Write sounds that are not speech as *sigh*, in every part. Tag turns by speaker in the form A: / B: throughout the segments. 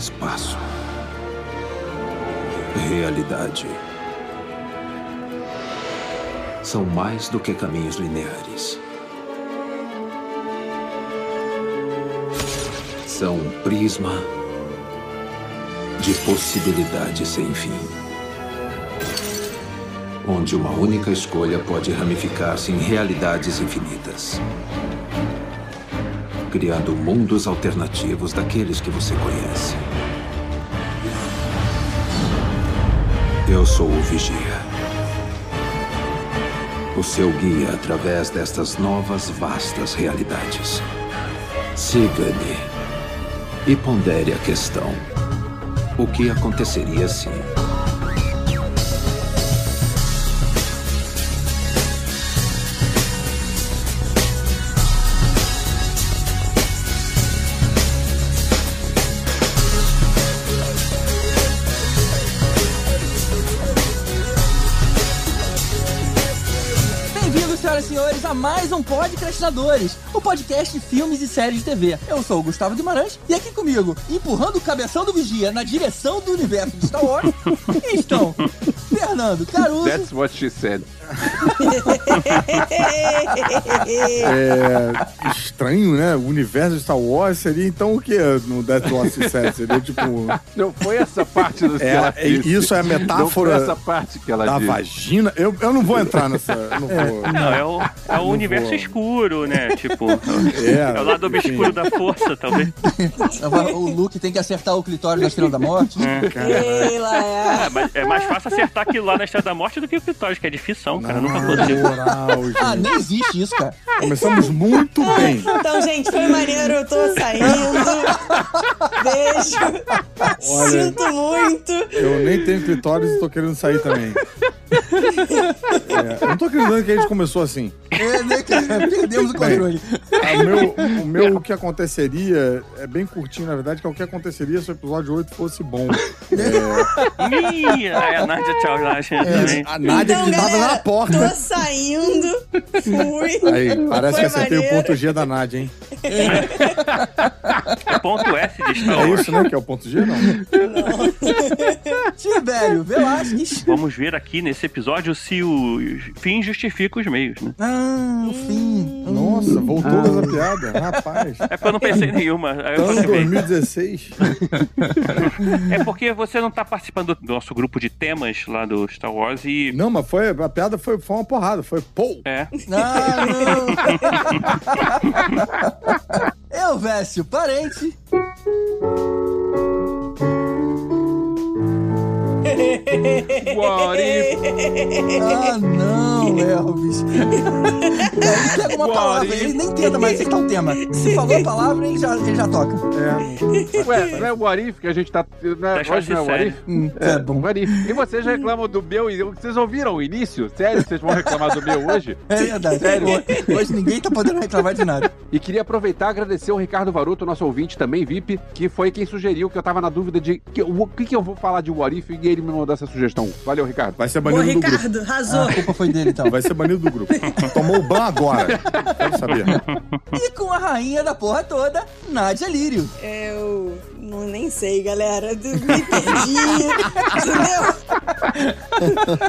A: espaço. Realidade. São mais do que caminhos lineares. São um prisma de possibilidades sem fim. Onde uma única escolha pode ramificar-se em realidades infinitas. Criando mundos alternativos daqueles que você conhece. Eu sou o Vigia. O seu guia através destas novas vastas realidades. Siga-me e pondere a questão. O que aconteceria se.
B: Mais um Podcastinadores, o podcast de filmes e séries de TV. Eu sou o Gustavo Guimarães e aqui comigo, empurrando o cabeção do Vigia na direção do universo de Star Wars, *laughs* estão Fernando Caruso.
C: That's what she said. *laughs*
D: É estranho, né? O universo de Star Wars seria então o que no Death Watch *laughs* 7? Seria tipo.
C: Não foi essa parte do que
D: É,
C: ela
D: é- isso é a
C: Não foi
D: metáfora
C: essa parte que ela
D: da
C: disse.
D: vagina. Eu, eu não vou entrar nessa. Não vou.
E: Não, é o, é o universo
D: vou.
E: escuro, né? Tipo,
D: É,
E: é o lado obscuro da força, talvez. *laughs*
B: O Luke tem que acertar o clitóris da Estrela da Morte.
F: É.
E: É, mas é mais fácil acertar aquilo lá na Estrada da Morte do que o Clitóris, que é difícil, cara. Nunca aconteceu.
B: Ah, nem existe isso, cara.
D: Começamos muito bem. *laughs*
F: Então, gente, foi maneiro, eu tô saindo. Beijo.
D: Olha.
F: Sinto muito.
D: Eu nem tenho clitóris e tô querendo sair também. *laughs* É, eu não tô acreditando que a gente começou assim.
B: É, né, cara? *laughs* Perdemos o controle.
D: O, meu, o meu o que aconteceria é bem curtinho, na verdade, que é o que aconteceria se o episódio 8 fosse bom.
E: Ih, aí a Nádia, tchau, Nádia. também.
D: A Nádia
F: então,
D: que tava
F: galera,
D: na porta.
F: Tô saindo. Fui.
D: Aí, parece
F: Foi
D: que acertei o
F: maneiro.
D: ponto G da Nádia, hein?
E: É ponto S de Star
D: É
E: Wars.
D: isso, né? Que é o ponto G, não.
B: Tibério Velasquez.
E: Vamos ver aqui nesse episódio se o fim justifica os meios, né?
B: Ah, o fim.
D: Nossa, voltou essa piada. Rapaz.
E: É porque eu não pensei em nenhuma. Aí eu
D: Ano
E: falei, bem,
D: 2016.
E: é porque você não tá participando do nosso grupo de temas lá do Star Wars e.
D: Não, mas foi, a piada foi, foi uma porrada. Foi pô.
E: É.
B: Ah, não. *laughs* Eu, Vécio, parente.
C: If?
B: Ah, não, Elvis. *laughs* Ele pega uma palavra, ele nem tenta mais acertar o tema. Se falou a palavra, ele já, ele já toca.
D: É,
C: Ué, não é o What if que a gente tá. Né,
E: Deixa
C: hoje não é o What
E: sério.
C: if?
B: Hum, é bom.
C: What if? E vocês reclamam do meu. e Vocês ouviram o início? Sério? Vocês vão reclamar do meu hoje?
B: É verdade.
C: Sério?
B: Hoje ninguém tá podendo reclamar de nada.
C: E queria aproveitar e agradecer o Ricardo Varuto, nosso ouvinte também, VIP, que foi quem sugeriu que eu tava na dúvida de que- o que, que eu vou falar de What if e ele me mandou essa sugestão. Valeu, Ricardo.
D: vai ser
F: Ô,
D: banido do grupo.
F: Ricardo, arrasou.
B: A culpa foi dele, então.
D: Vai ser banido do grupo. *laughs* Tomou o ban agora. Quero saber.
B: E com a rainha da porra toda, Nádia Lírio.
F: Eu não, nem sei, galera. Me perdi. Entendeu?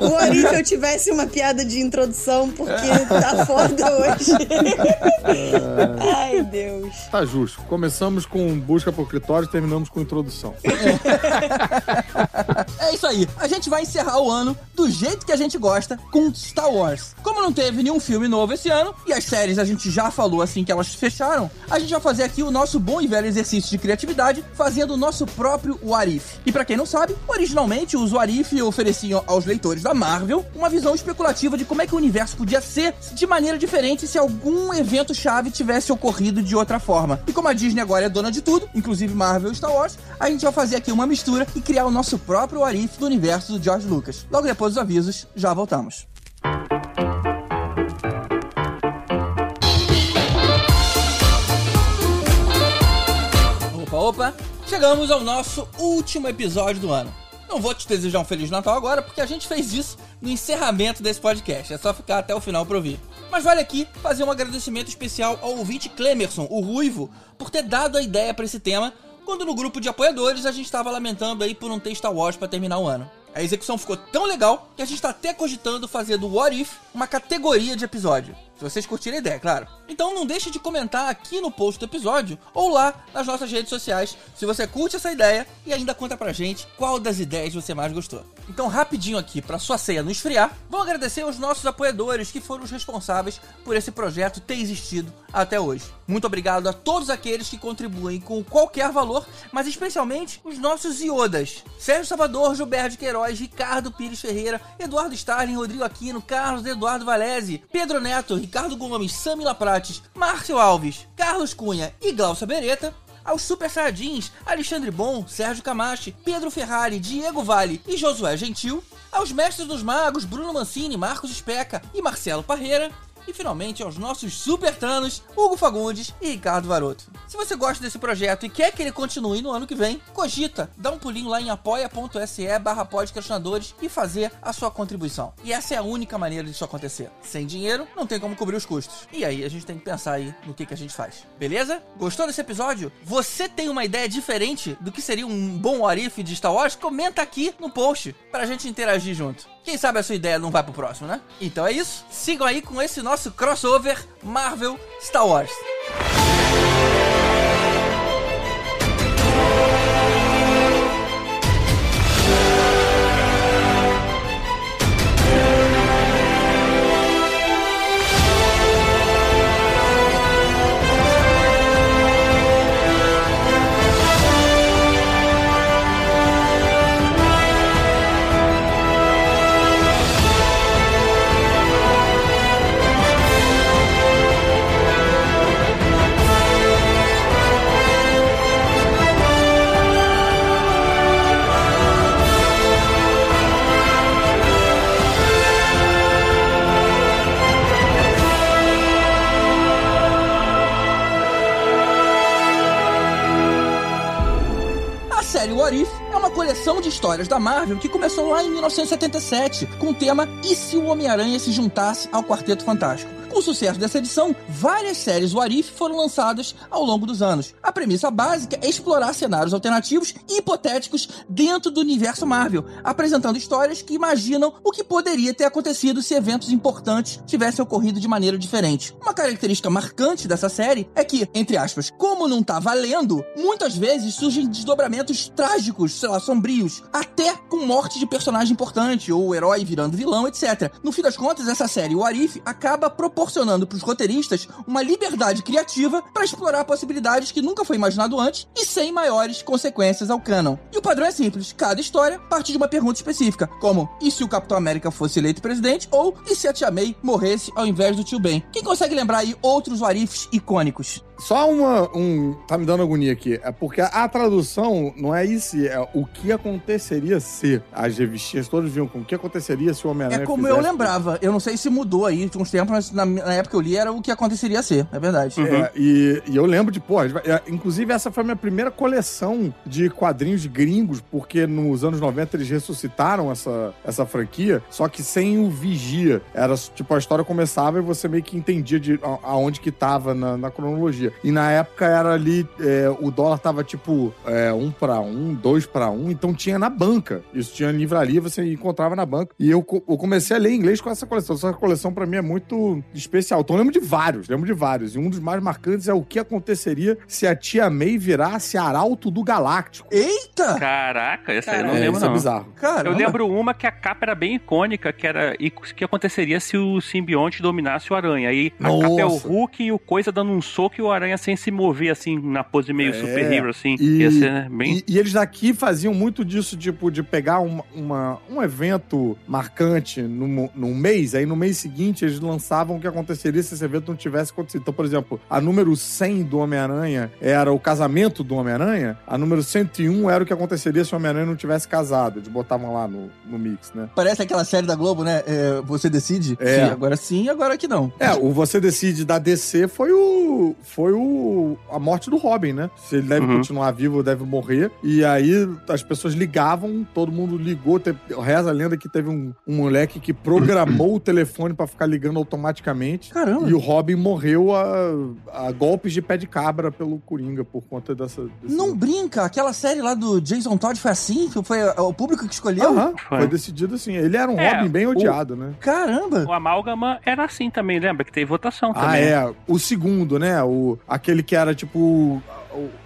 F: O Ori, se eu tivesse uma piada de introdução, porque tá foda hoje. Ai, Deus.
D: Tá justo. Começamos com busca por clitóris e terminamos com introdução. *laughs*
B: É isso aí. A gente vai encerrar o ano do jeito que a gente gosta, com Star Wars. Como não teve nenhum filme novo esse ano, e as séries a gente já falou assim que elas fecharam, a gente vai fazer aqui o nosso bom e velho exercício de criatividade, fazendo o nosso próprio What If. E pra quem não sabe, originalmente os What If ofereciam aos leitores da Marvel uma visão especulativa de como é que o universo podia ser de maneira diferente se algum evento chave tivesse ocorrido de outra forma. E como a Disney agora é dona de tudo, inclusive Marvel e Star Wars, a gente vai fazer aqui uma mistura e criar o nosso próprio What Do universo do George Lucas. Logo depois dos avisos, já voltamos. Opa, opa! Chegamos ao nosso último episódio do ano. Não vou te desejar um Feliz Natal agora, porque a gente fez isso no encerramento desse podcast. É só ficar até o final para ouvir. Mas vale aqui fazer um agradecimento especial ao ouvinte Clemerson, o Ruivo, por ter dado a ideia para esse tema quando no grupo de apoiadores a gente estava lamentando aí por não ter Star Wars pra terminar o ano. A execução ficou tão legal que a gente tá até cogitando fazer do What If uma categoria de episódio. Se vocês curtirem a ideia, claro. Então não deixe de comentar aqui no post do episódio ou lá nas nossas redes sociais se você curte essa ideia e ainda conta pra gente qual das ideias você mais gostou. Então, rapidinho aqui, pra sua ceia não esfriar, vamos agradecer aos nossos apoiadores que foram os responsáveis por esse projeto ter existido até hoje. Muito obrigado a todos aqueles que contribuem com qualquer valor, mas especialmente os nossos iodas. Sérgio Salvador, Gilberto Queiroz, Ricardo Pires Ferreira, Eduardo Starling, Rodrigo Aquino, Carlos Eduardo Valese, Pedro Neto, Ricardo Gomes, Samila Prates, Márcio Alves, Carlos Cunha e Glaucia Beretta, aos Super Saiyajins, Alexandre Bom, Sérgio Camachi, Pedro Ferrari, Diego Vale e Josué Gentil, aos Mestres dos Magos, Bruno Mancini, Marcos Especa e Marcelo Parreira, e finalmente aos nossos super tanos, Hugo Fagundes e Ricardo Varoto. Se você gosta desse projeto e quer que ele continue no ano que vem, cogita, dá um pulinho lá em apoia.se barra e fazer a sua contribuição. E essa é a única maneira disso acontecer. Sem dinheiro, não tem como cobrir os custos. E aí a gente tem que pensar aí no que, que a gente faz. Beleza? Gostou desse episódio? Você tem uma ideia diferente do que seria um bom Arif de Star Wars? Comenta aqui no post pra gente interagir junto. Quem sabe a sua ideia não vai pro próximo, né? Então é isso. Sigam aí com esse nosso crossover Marvel Star Wars. Histórias da Marvel que começou lá em 1977 com o tema E se o Homem-Aranha se juntasse ao Quarteto Fantástico? Com o sucesso dessa edição, várias séries What If foram lançadas ao longo dos anos. A premissa básica é explorar cenários alternativos e hipotéticos dentro do universo Marvel, apresentando histórias que imaginam o que poderia ter acontecido se eventos importantes tivessem ocorrido de maneira diferente. Uma característica marcante dessa série é que, entre aspas, como não tá valendo, muitas vezes surgem desdobramentos trágicos, sei lá, sombrios, até com morte de personagem importante ou herói virando vilão, etc. No fim das contas, essa série, o Arif, acaba proporcionando pros roteiristas uma liberdade criativa para explorar possibilidades que nunca foi imaginado antes e sem maiores consequências ao canon. E o padrão é simples: cada história parte de uma pergunta específica, como e se o Capitão América fosse eleito presidente ou e se a Tia May morresse ao invés do tio Ben. Quem consegue lembrar aí outros Warifs icônicos?
D: Só uma. Um, tá me dando agonia aqui. É porque a tradução não é isso, é o que aconteceria se. As revistinhas todas viam com o que aconteceria se o Homem-Aranha.
B: É como eu
D: fizesse-
B: lembrava. Eu não sei se mudou aí de uns tempos, mas na, na época que eu li era o que aconteceria ser. É verdade.
D: É, e, e eu lembro de, pô, é, inclusive essa foi a minha primeira coleção de quadrinhos gringos, porque nos anos 90 eles ressuscitaram essa, essa franquia, só que sem o vigia. Era tipo, a história começava e você meio que entendia de a- aonde que tava na, na cronologia. E na época era ali, é, o dólar tava tipo é, um pra um, dois pra um, então tinha na banca. Isso tinha livraria, você encontrava na banca. E eu, eu comecei a ler inglês com essa coleção. Essa coleção pra mim é muito especial. Então eu lembro de vários, lembro de vários. E um dos mais marcantes é o que aconteceria se a tia May virasse arauto do Galáctico.
B: Eita!
E: Caraca, essa aí eu não.
D: É,
E: lembro,
D: isso é
E: não.
D: bizarro.
B: Caramba.
E: Eu lembro uma que a capa era bem icônica, que era e o que aconteceria se o simbionte dominasse o aranha. Aí a
D: Nossa.
E: capa é o Hulk e o coisa dando um soco e o aranha sem se mover, assim, na pose meio
D: É,
E: super hero, assim.
D: e-
E: Ia ser né, bem.
D: E, e eles daqui faziam muito disso, tipo, de pegar uma, uma- um evento marcante num, num mês, aí no mês seguinte eles lançavam o que aconteceria se esse evento não tivesse acontecido. Então, por exemplo, a número 100 do Homem-Aranha era o casamento do Homem-Aranha, a número 101 era o que aconteceria se o Homem-Aranha não tivesse casado. Eles botavam lá no, no mix, né?
B: Parece aquela série da Globo, né? É, você decide?
D: É.
B: Sim, agora sim, agora que não.
D: É, o Você Decide da DC foi o, foi o, a morte do Robin, né? Se ele deve
E: Uhum.
D: continuar vivo ou deve morrer. E aí as pessoas ligavam, todo mundo ligou. Teve, reza a lenda que teve um, um moleque que programou o *clears throat* telefone pra ficar ligando automaticamente.
B: Caramba.
D: E o Robin morreu a, a golpes de pé de cabra pelo Coringa por conta dessa. desse-
B: Não brinca, aquela série lá do Jason Todd foi assim? Foi o público que escolheu?
D: Aham,
E: Foi.
D: foi decidido assim. Ele era um
E: É,
D: Robin bem
E: o-
D: odiado, né?
B: Caramba!
E: O Amálgama era assim também, lembra? Que teve votação
D: Ah,
E: também.
D: é. O segundo, né? O, aquele que era tipo.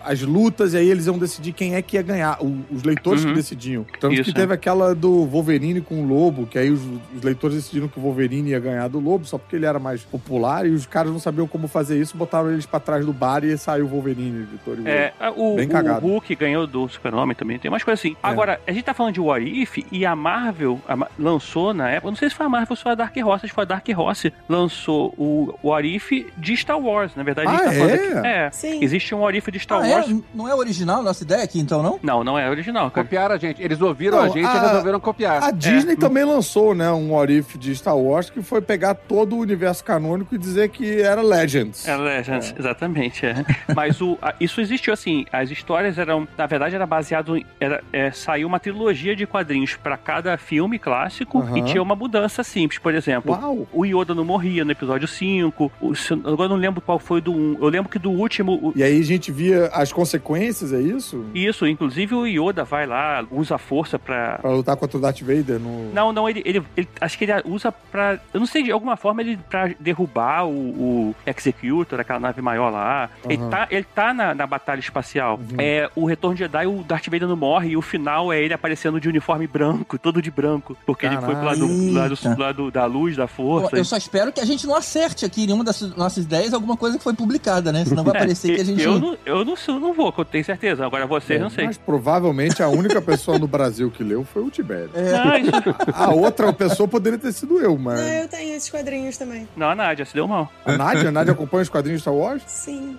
D: O- As lutas, e aí eles iam decidir quem é que ia ganhar. O- os leitores
E: Uhum.
D: que decidiam. Tanto
E: Isso,
D: que
E: é.
D: teve aquela do Wolverine com o Lobo, que aí os, os leitores decidiram que o Wolverine ia ganhar do Lobo, só porque ele era mais popular, e os caras não sabiam como fazer isso, botaram eles pra trás do bar e saiu o Wolverine, vitorioso.
E: É, o,
D: Bem
E: o
D: cagado.
E: Hulk ganhou do Super-Homem também, tem umas coisas assim. Agora, a gente tá falando de What If e a Marvel a Ma- lançou na época, não sei se foi a Marvel ou se foi a Dark Horse, acho que foi a Dark Horse, lançou o What If de Star Wars. Na verdade, a gente
D: Ah,
E: tá falando
D: é?
E: aqui. É,
F: Sim.
E: existe um What If de Star
B: Ah,
E: Wars.
B: É? Não é original a nossa ideia aqui, então, não?
E: Não, não é original, cara.
C: Copiaram a gente. Eles ouviram
D: Não,
C: a gente
D: a-
C: e resolveram copiar.
D: A Disney
E: É.
D: também lançou, né, um What If de Star Wars que foi pegar todo o universo canônico e dizer que era Legends.
E: É Legends, exatamente. É. Mas o, a- isso existiu assim. As histórias eram, na verdade, era baseado em. Era, é, saiu uma trilogia de quadrinhos pra cada filme clássico e tinha uma mudança simples. Por exemplo,
D: Uau!
E: o Yoda não morria no episódio 5. O, agora eu não lembro qual foi do 1. Eu lembro que do último. o-
D: E aí a gente via as consequências, é isso?
E: isso, inclusive o Yoda vai lá, usa a força pra.
D: Pra lutar contra o Darth Vader no...
E: Não, não, ele, ele, ele- Acho que ele usa pra. Eu não sei, de alguma forma, ele pra derrubar o, o Executor, aquela nave maior lá. Ele
D: Aham.
E: tá, ele tá na, na batalha espacial.
D: Uhum.
E: É, o Retorno de Jedi, o Darth Vader não morre, e o final é ele aparecendo de uniforme branco, todo de branco. Porque ele foi pro lado,
B: Caralho.
E: lado, lado da luz, da força.
B: Eu só espero que a gente não acerte aqui em nenhuma das nossas ideias alguma coisa que foi publicada, né? Senão vai *laughs* parecer que a gente.
E: É, Eu não, eu não, eu não vou, eu tenho certeza. Agora vocês,
D: É,
E: não sei.
D: Mas provavelmente a única pessoa no Brasil que leu foi o Tibério.
B: É.
E: Não, isso-
D: A outra pessoa poderia ter sido eu, mas...
F: Não, eu tenho esses quadrinhos também.
E: não, a Nádia, se deu mal.
D: A Nádia, a Nádia acompanha os quadrinhos de Star Wars?
F: Sim.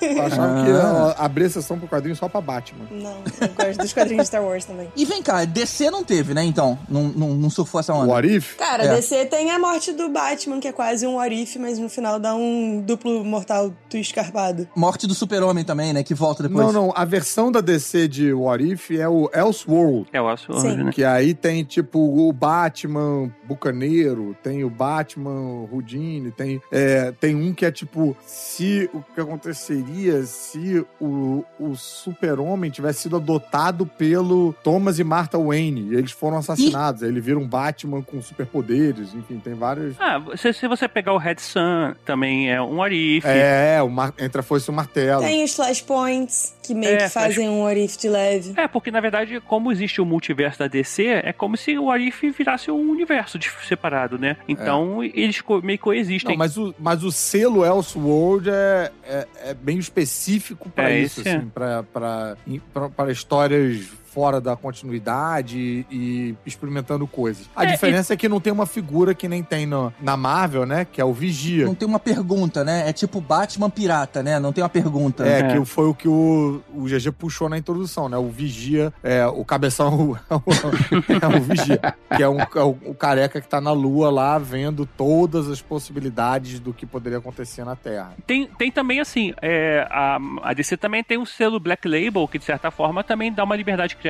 D: Eu achava
B: Ah.
D: que ia abrir a sessão pro quadrinho só pra Batman.
F: Não, eu gosto dos quadrinhos de Star Wars também.
B: E vem cá, DC não teve, né? Então, não, não, não surfou essa onda.
D: What If?
F: Cara,
B: É.
F: DC tem a morte do Batman, que é quase um what if, mas no final dá um duplo mortal twist escarpado.
B: Morte do Super-Homem também, né? Que volta depois.
D: Não, não. A versão da DC de What If é o Elseworld.
E: É o
F: Sim.
E: né?
D: Que aí tem, tipo, o Batman Bucaneiro, tem o Batman Houdini, tem, é, tem um que é, tipo, se o que aconteceria se o, o super-homem tivesse sido adotado pelo Thomas e Martha Wayne, e eles foram assassinados, aí ele vira um Batman com superpoderes, enfim, tem vários...
E: Ah, se, se você pegar o Red Sun, também é um Arif.
D: É, o mar... entre a foice e o martelo.
F: Tem os flashpoints, que meio
E: É,
F: que fazem um what if de leve.
E: É, porque na verdade, como existe o multiverso da DC, é como se o Arif virasse um universo separado, né? Então eles co- meio que coexistem.
D: Não, mas o, mas o selo Elseworld é, é, é bem específico pra
E: É,
D: isso,
E: é.
D: assim, pra, pra histórias fora da continuidade e experimentando coisas. A
E: É,
D: diferença é que não tem uma figura que nem tem no, na Marvel, né? Que é o Vigia.
B: Não tem uma pergunta, né? É tipo Batman pirata, né? Não tem uma pergunta.
D: É,
E: É.
D: que foi o que o, o GG puxou na introdução, né? O Vigia, é, o cabeção *laughs* é o, é o Vigia, que é, um, é o, o careca que tá na lua lá vendo todas as possibilidades do que poderia acontecer na Terra.
E: Tem, tem também, assim, é, a, a DC também tem um selo Black Label, que de certa forma também dá uma liberdade criativa.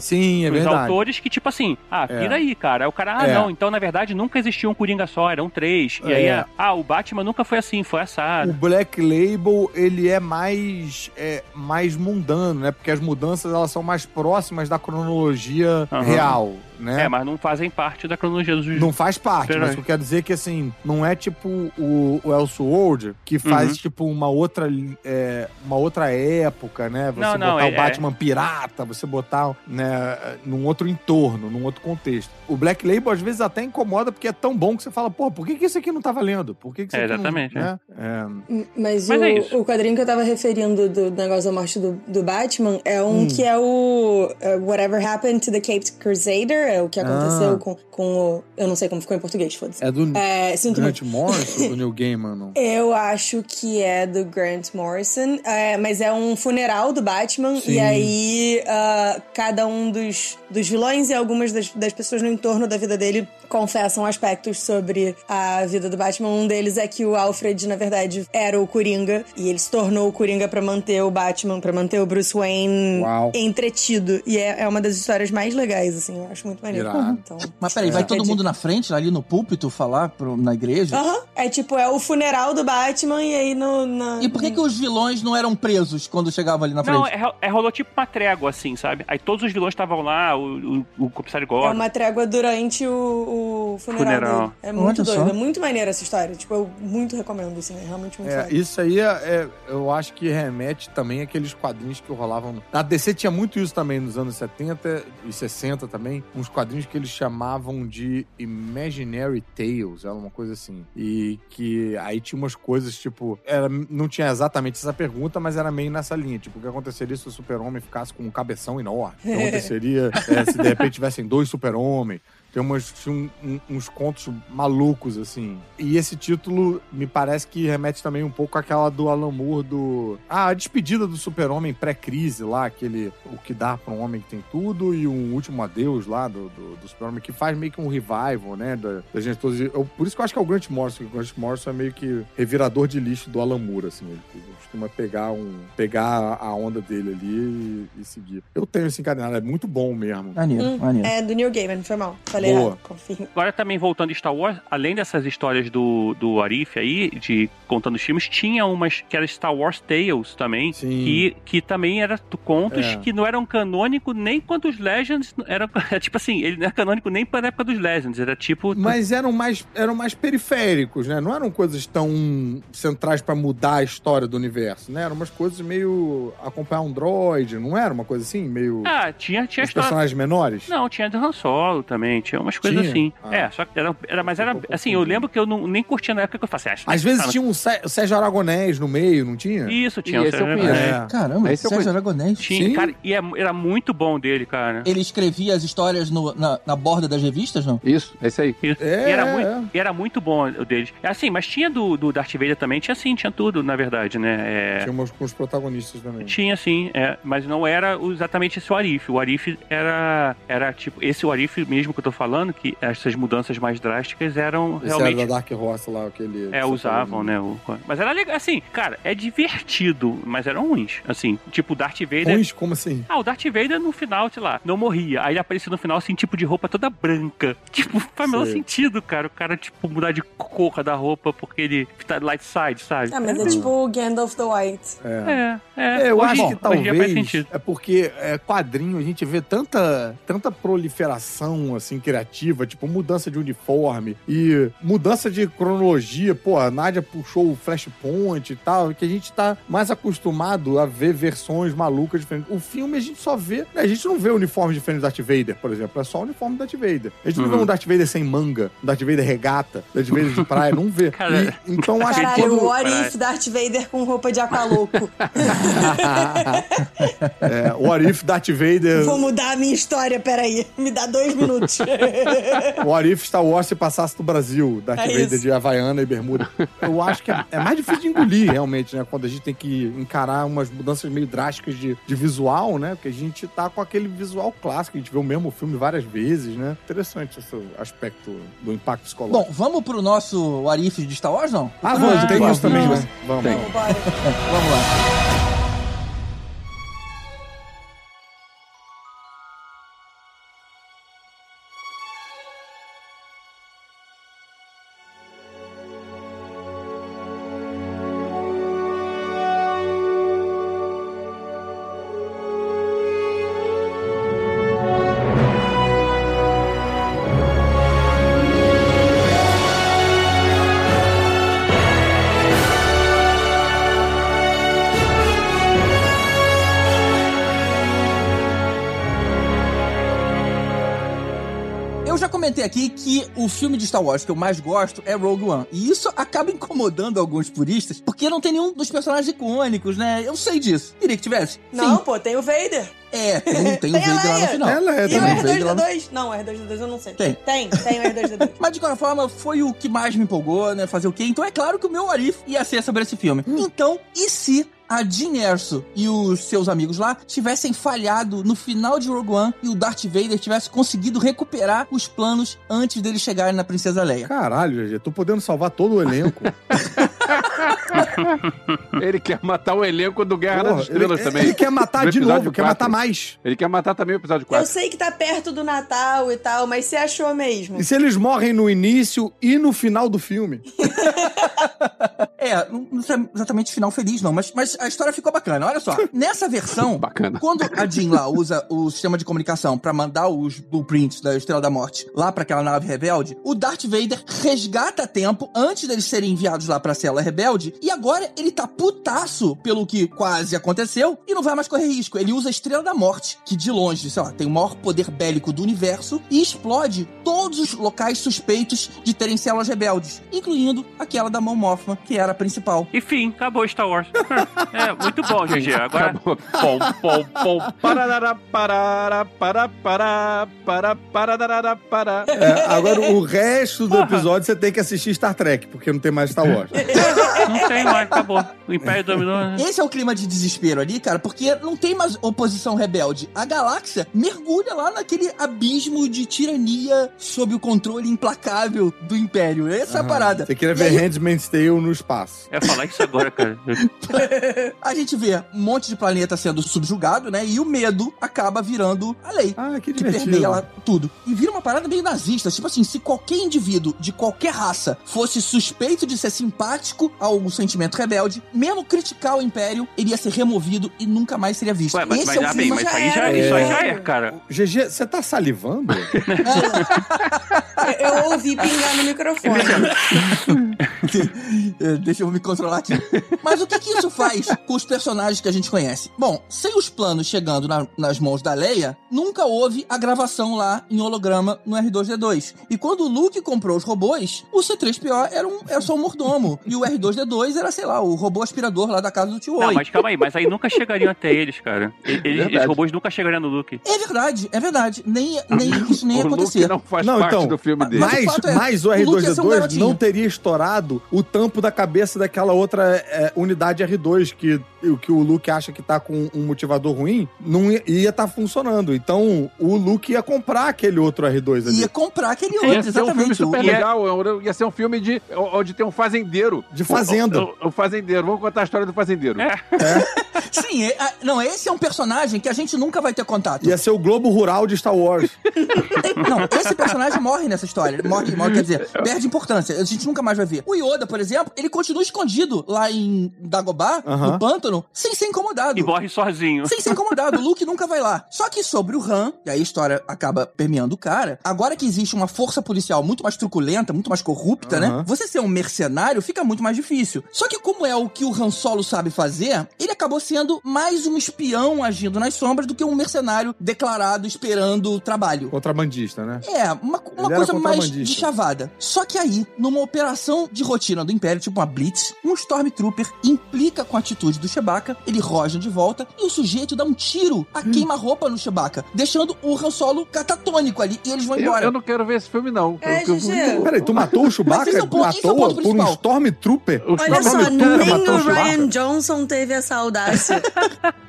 D: Sim, é
E: Os
D: verdade.
E: autores que, tipo assim, ah,
D: É.
E: vira aí, cara. Aí o cara, ah,
D: É.
E: não, então na verdade nunca existiu um Coringa só, eram três. E aí,
D: É.
E: ah, o Batman nunca foi assim, foi
D: O
E: assado.
D: Black Label, ele é mais, é, mais mundano, né? Porque as mudanças, elas são mais próximas da cronologia
E: Aham.
D: real, né?
E: É, mas não fazem parte da cronologia dos
D: Não faz parte, mas o que quer dizer que, assim, não é tipo o, o Elseworld, que faz,
E: Uhum.
D: tipo, uma outra, é, uma outra época, né? Você
E: Não, não,
D: botar
E: é-
D: o Batman pirata, você botar, né, num outro entorno, num outro contexto. O Black Label, às vezes, até incomoda porque é tão bom que você fala, pô, por que, que esse aqui não tá valendo? Por que, que esse
E: É,
D: aqui não-
E: exatamente,
D: né? É.
F: Mas,
E: Mas
F: o,
E: é isso.
F: o quadrinho que eu tava referindo do negócio da morte do, do Batman é um
D: Hum.
F: que é o uh, Whatever Happened to the Caped Crusader, é o que aconteceu
D: Ah.
F: com, com o. Eu não sei como ficou em português, foda-se.
D: É do
F: É, sinto muito.
D: Grant Morrison ou do *laughs* Neil Gaiman, não?
F: Eu acho que é do Grant Morrison, é, mas é um funeral do Batman,
D: Sim.
F: e aí ah, cada um dos, dos vilões e algumas das, das pessoas no entorno da vida dele confessam aspectos sobre a vida do Batman. Um deles é que o Alfred, na verdade, era o Coringa e ele se tornou o Coringa pra manter o Batman, pra manter o Bruce Wayne
D: Uau.
F: entretido. E é, é uma das histórias mais legais, assim, eu acho muito maneiro.
D: Irado.
F: Então,
B: Mas peraí, vai
F: a
B: todo mundo
F: dica.
B: na frente, ali no púlpito, falar pro- na igreja?
F: Aham. É tipo, é o funeral do Batman e aí no. na-
B: E por que, que os vilões não eram presos quando chegavam ali na frente?
E: Não, é, é, rolou tipo uma trégua, assim, sabe? Aí todos os vilões estavam lá, o, o, o comissário
F: É
E: Gordon.
F: uma trégua durante o, o funeral,
E: Funeral.
F: dele. É muito
B: Olha
F: doido, é muito maneira essa história. Tipo, eu muito recomendo, assim, é realmente muito
D: É,
F: foda.
D: isso aí é, é- eu acho que remete também àqueles quadrinhos que rolavam. no- A DC tinha muito isso também nos anos 70 e 60 também. Uns quadrinhos que eles chamavam de Imaginary Tales, era uma coisa assim. E que aí tinha umas coisas, tipo, era, não tinha exatamente essa pergunta, mas era meio nessa linha. Tipo, o que aconteceria se o super-homem ficasse com um cabeção enorme? O que *laughs* aconteceria é, se de repente tivessem dois super-homens? Tem umas, um- um- uns contos malucos, assim. E esse título me parece que remete também um pouco àquela do Alan Moore do... Ah, a despedida do super-homem pré-crise lá, aquele... O que dá pra um homem que tem tudo e um último adeus lá do, do, do super-homem, que faz meio que um revival, né, da, da gente todos. Eu, por isso que eu acho que é o Grant Morrison, que o Grant Morrison é meio que revirador de lixo do Alan Moore, assim. Ele costuma pegar, um, pegar a onda dele ali e, e seguir. Eu tenho esse encadenado, é muito bom mesmo.
B: Maneiro,
F: Hum,
B: maneiro.
F: É do Neil Gaiman, foi mal. Falei
D: Boa.
F: errado, confirmo.
E: Agora também voltando em Star Wars, além dessas histórias do, do Arif aí, de contando os filmes, tinha umas que eram Star Wars Tales também,
D: Sim.
E: que, que também eram contos
D: É.
E: que não eram canônico nem quando os Legends eram. *laughs* É tipo assim, ele não era canônico nem para a época dos Legends, era tipo.
D: Mas eram mais, eram mais periféricos, né? Não eram coisas tão centrais pra mudar a história do universo, né? Eram umas coisas meio acompanhar um droid, não era uma coisa assim? Meio.
E: Ah, tinha, tinha
D: os
E: história.
D: personagens menores?
E: Não, tinha do Han Solo também, tinha umas coisas
D: Tinha?
E: assim.
D: Ah.
E: É, só que era, era mas era
D: Um
E: assim, eu lembro que eu não, nem curtia na época que eu fazia. Ah,
D: Às vezes tinha um Sé- Sérgio Aragonés no meio, não tinha?
E: Isso, tinha.
C: E esse eu
E: Sérgio
C: conheço.
E: Aragonés.
D: É.
B: Caramba,
C: Esse eu
B: Sérgio
C: conheço.
B: Aragonés.
E: Tinha,
D: Sim.
E: cara, e é- era muito bom dele, cara.
B: Ele escrevia as histórias no- na, na borda das revistas, não?
C: Isso, é isso aí.
E: Isso.
D: É,
E: e, era
D: é.
E: muito, e era muito bom o deles. É Assim, mas tinha do, do Darth Vader também, tinha sim, tinha tudo, na verdade, né? É,
D: Tinha umas com os protagonistas também.
E: Tinha sim, é, mas não era exatamente esse Arif. O Arif era, era tipo, esse Arif mesmo que eu tô falando, que essas mudanças mais drásticas eram
D: Esse
E: realmente.
D: era da Dark Horse lá, aquele.
E: É, usavam, né? O... Mas era legal, assim, cara, é divertido, mas eram ruins. Assim, tipo, o Darth Vader.
D: Ruins, como assim?
E: Ah, o Darth Vader no final, sei lá, não morria. Aí ele aparecia no final, assim, tipo de roupa toda branca. *laughs* Tipo, faz o menor sentido, cara. O cara, tipo, mudar de cor da roupa porque ele tá light side, sabe?
F: Ah, mas é tipo o Gandalf the White.
D: É.
E: É, é.
D: É, eu
E: Hoje-
D: acho que
E: dia faz
D: talvez é porque é, quadrinho a gente vê tanta, tanta proliferação assim criativa, tipo mudança de uniforme e mudança de cronologia. Pô, a Nádia puxou o Flashpoint e tal, que a gente tá mais acostumado a ver versões malucas diferentes. O filme a gente só vê, a gente não vê uniformes diferentes do Darth Vader, por exemplo, é só o uniforme do Darth Vader. A gente não
E: Uhum.
D: vê um Darth Vader sem manga, um Darth Vader regata, Darth Vader de praia, não vê. *laughs*
E: Cara,
D: E- então acho que
F: Caralho,
D: quando
F: o What If Darth Vader com roupa de aqualoco. *laughs*
D: é, o Arif Darth Vader
F: Vou mudar a minha história, peraí. Me dá dois minutos. *laughs* *laughs*
D: O Arif Star Wars se passasse do Brasil, Darth
F: É
D: Vader de Havaiana e Bermuda. Eu acho que é, é mais difícil de engolir, realmente, né? Quando a gente tem que encarar umas mudanças meio drásticas de, de visual, né? Porque a gente tá com aquele visual clássico, a gente vê o mesmo filme várias vezes, né? Interessante esse aspecto do impacto psicológico.
B: Bom, vamos pro nosso Arif de Star Wars, não?
D: ah, vamos, tem
B: vamos,
D: isso também,
B: vamos.
D: né? Vamos.
C: Tem.
F: Vamos. *laughs*
B: Vamos lá. Comentei aqui que o filme de Star Wars que eu mais gosto é Rogue One. E isso acaba incomodando alguns puristas, porque não tem nenhum dos personagens icônicos, né? Eu sei disso. Queria que tivesse.
F: Não, pô, tem o Vader.
B: É, tem, tem o
F: Tem a
B: Vader lá no final.
D: Ela é
F: E o
D: também.
B: No-
F: R2D2? Não, o R2D2 eu não sei.
B: Tem.
F: Tem, tem o R2D2. *laughs*
B: Mas de qualquer forma, foi o que mais me empolgou, né? Fazer o quê? Então é claro que o meu Arif ia ser sobre esse filme. Então, e se a Jean Erso e os seus amigos lá tivessem falhado no final de Rogue One e o Darth Vader tivesse conseguido recuperar os planos antes deles chegarem na Princesa Leia.
D: Caralho, GG, tô podendo salvar todo o elenco. *laughs* *laughs*
C: Ele quer matar o elenco do Guerra
D: Porra,
C: nas Estrelas
D: ele,
C: também.
D: Ele quer matar de novo, quer
C: quatro.
D: matar mais.
C: Ele quer matar também o episódio
F: Eu
C: 4.
F: sei que tá perto do Natal e tal, mas você achou mesmo?
D: E se eles morrem no início e no final do filme? *laughs*
B: É, não não é exatamente final feliz, não, mas, mas a história ficou bacana. Olha só, nessa versão, *laughs*
C: Bacana.
B: quando a Jean lá usa o sistema de comunicação pra mandar os blueprints da Estrela da Morte lá pra aquela nave rebelde, o Darth Vader resgata a tempo antes deles serem enviados lá pra célula rebelde e agora ele tá putaço pelo que quase aconteceu e não vai mais correr risco. Ele usa a Estrela da Morte, que de longe, sei lá, tem o maior poder bélico do universo e explode todos os locais suspeitos de terem células rebeldes, incluindo aquela da Mão Mothma, que era a principal.
E: Enfim, acabou Star Wars. *laughs* É, muito bom, GG. Agora,
C: Acabou. Pom, pom, pom. Parará, parará, pará, pará, pará, parará, pará.
D: É, agora, o resto do episódio você tem que assistir Star Trek, porque não tem mais Star Wars. *laughs*
E: não tem mais, acabou. O Império dominou. né?
B: Esse é o clima de desespero ali, cara, porque não tem mais oposição rebelde. A galáxia mergulha lá naquele abismo de tirania sob o controle implacável do Império. Essa é a parada.
D: Você queria ver
B: aí,
D: Handmaid's Tale no espaço.
E: Ia falar isso agora, cara. *laughs*
B: a gente vê um monte de planeta sendo subjugado, né? E o medo acaba virando a lei.
D: Ah, que
B: que permeia lá tudo. E vira uma parada meio nazista. Tipo assim, se qualquer indivíduo de qualquer raça fosse suspeito de ser simpático ao sentimento rebelde, mesmo criticar o Império, ele ia ser removido e nunca mais seria visto.
E: Ué, mas,
B: Esse
E: mas,
B: é o
E: ah, bem, mas
F: já
E: isso aí já, isso aí
D: É.
E: já é, cara.
D: GG, você tá salivando? *laughs*
F: Eu ouvi pingar no microfone. *laughs*
B: É, Deixa eu me controlar aqui. Mas o que, que isso faz com os personagens que a gente conhece? Bom, sem os planos chegando na- nas mãos da Leia, nunca houve a gravação lá em holograma no R2D2. E quando o Luke comprou os robôs, o C3PO era, um, era só um mordomo. E o R2D2 era, sei lá, o robô aspirador lá da casa do tio
E: Não,
B: Oi.
E: mas calma aí, mas aí nunca chegariam até eles, cara. Eles,
C: Verdade.
E: os robôs nunca chegariam no Luke.
B: É verdade, é verdade. Nem, nem isso nem ia *laughs*
C: o Luke
B: acontecer.
C: não faz
D: Não,
C: parte
D: então,
C: do filme dele.
B: mas-
D: Mas,
B: o é,
D: mas o
B: o Luke ia ser um
D: R2D2 não teria estourado o tampo da cabeça daquela outra é, unidade R2 que, o que o Luke acha que tá com um motivador ruim, não ia, ia tá funcionando. Então, o Luke ia comprar aquele outro R2 ali.
B: Ia comprar aquele
C: Ia
B: outro,
C: ser um filme
B: exatamente.
C: super
E: Ia-
C: legal. Ia ser um filme de onde tem um fazendeiro.
D: De fazenda.
C: O, o- o fazendeiro. Vamos contar a história do fazendeiro.
E: É. *laughs*
B: Sim, é- ah, não, esse é um personagem que a gente nunca vai ter contato.
D: Ia ser o Globo Rural de Star Wars. *laughs*
B: Não, esse personagem morre nessa história. Morre, morre, quer dizer, *laughs* perde importância. A gente nunca mais vai ver. O Yoda, por exemplo, ele continua escondido lá em Dagobah, no pântano, sem ser incomodado.
E: E morre sozinho.
B: Sem ser incomodado, o Luke nunca vai lá. Só que sobre o Han, e aí a história acaba permeando o cara, agora que existe uma força policial muito mais truculenta, muito mais corrupta, né? Você ser um mercenário fica muito mais difícil. Só que como é o que o Han Solo sabe fazer, ele acabou sendo mais um espião agindo nas sombras do que um mercenário declarado esperando trabalho.
D: Contrabandista, né?
B: É, uma, uma coisa mais de chavada. Só que aí, numa operação de rotina do Império, tipo uma Blitz, um Stormtrooper implica com a atitude do Chewbacca, ele roja de volta e o sujeito dá um tiro a
D: Hum.
B: queima-roupa no Chewbacca, deixando o Han Solo catatônico ali e eles vão
C: Eu,
B: embora.
C: eu não quero ver esse filme, não.
F: É,
C: Eu- eu-.
D: Peraí, tu matou o Chewbacca
B: esse é o ponto-
D: à
B: é
D: toa por um. Stormtrooper?
C: o
F: Olha só,
D: Stormtrooper
F: nem
D: matou
F: o
D: o Chewbacca?
F: Ryan Johnson teve essa audácia. *laughs*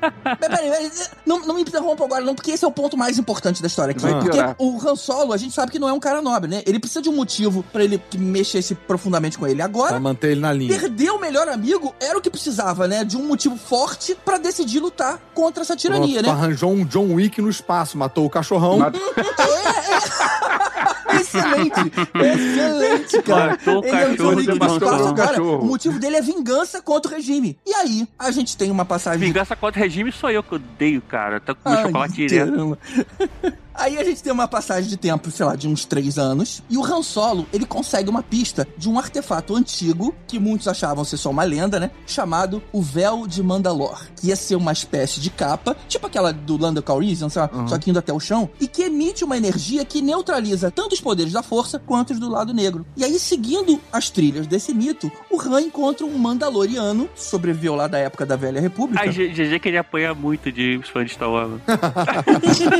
F: *laughs*
B: Peraí, peraí, peraí, não, não me interrompa agora, não, porque esse é o ponto mais importante da história aqui.
C: Vai
B: porque
C: piorar.
B: o Han Solo, a gente sabe que não é um cara nobre, né? Ele precisa de um motivo pra ele que mexesse profundamente com ele. Agora,
D: Pra manter ele na linha.
B: Perder o melhor amigo era o que precisava, né? De um motivo forte pra decidir lutar contra essa tirania,
D: Pronto,
B: né?
D: arranjou um John Wick no espaço, matou o cachorrão.
C: Mat- *laughs*
B: Excelente! Excelente, cara.
E: Matou o
B: Ele é
E: cachorro
B: John Wick
C: do
B: espaço.
C: Cachorro.
B: O motivo dele é vingança contra o regime. E aí, a gente tem uma passagem...
E: Vingança contra o regime sou eu que odeio, cara. Tá com chocolate direto.
B: Aí a gente tem uma passagem de tempo, sei lá, de uns três anos. E o Han Solo, ele consegue uma pista de um artefato antigo, que muitos achavam ser só uma lenda, né? Chamado o Véu de Mandalor. Que ia ser uma espécie de capa, tipo aquela do Lando Calrissian, sabe? só que indo até o chão. E que emite uma energia que neutraliza tanto os poderes da força quanto os do lado negro. E aí, seguindo as trilhas desse mito, o Han encontra um Mandaloriano, sobreviveu lá da época da Velha República.
E: A GG queria apanhar muito de fã de Star Wars. *laughs* *laughs*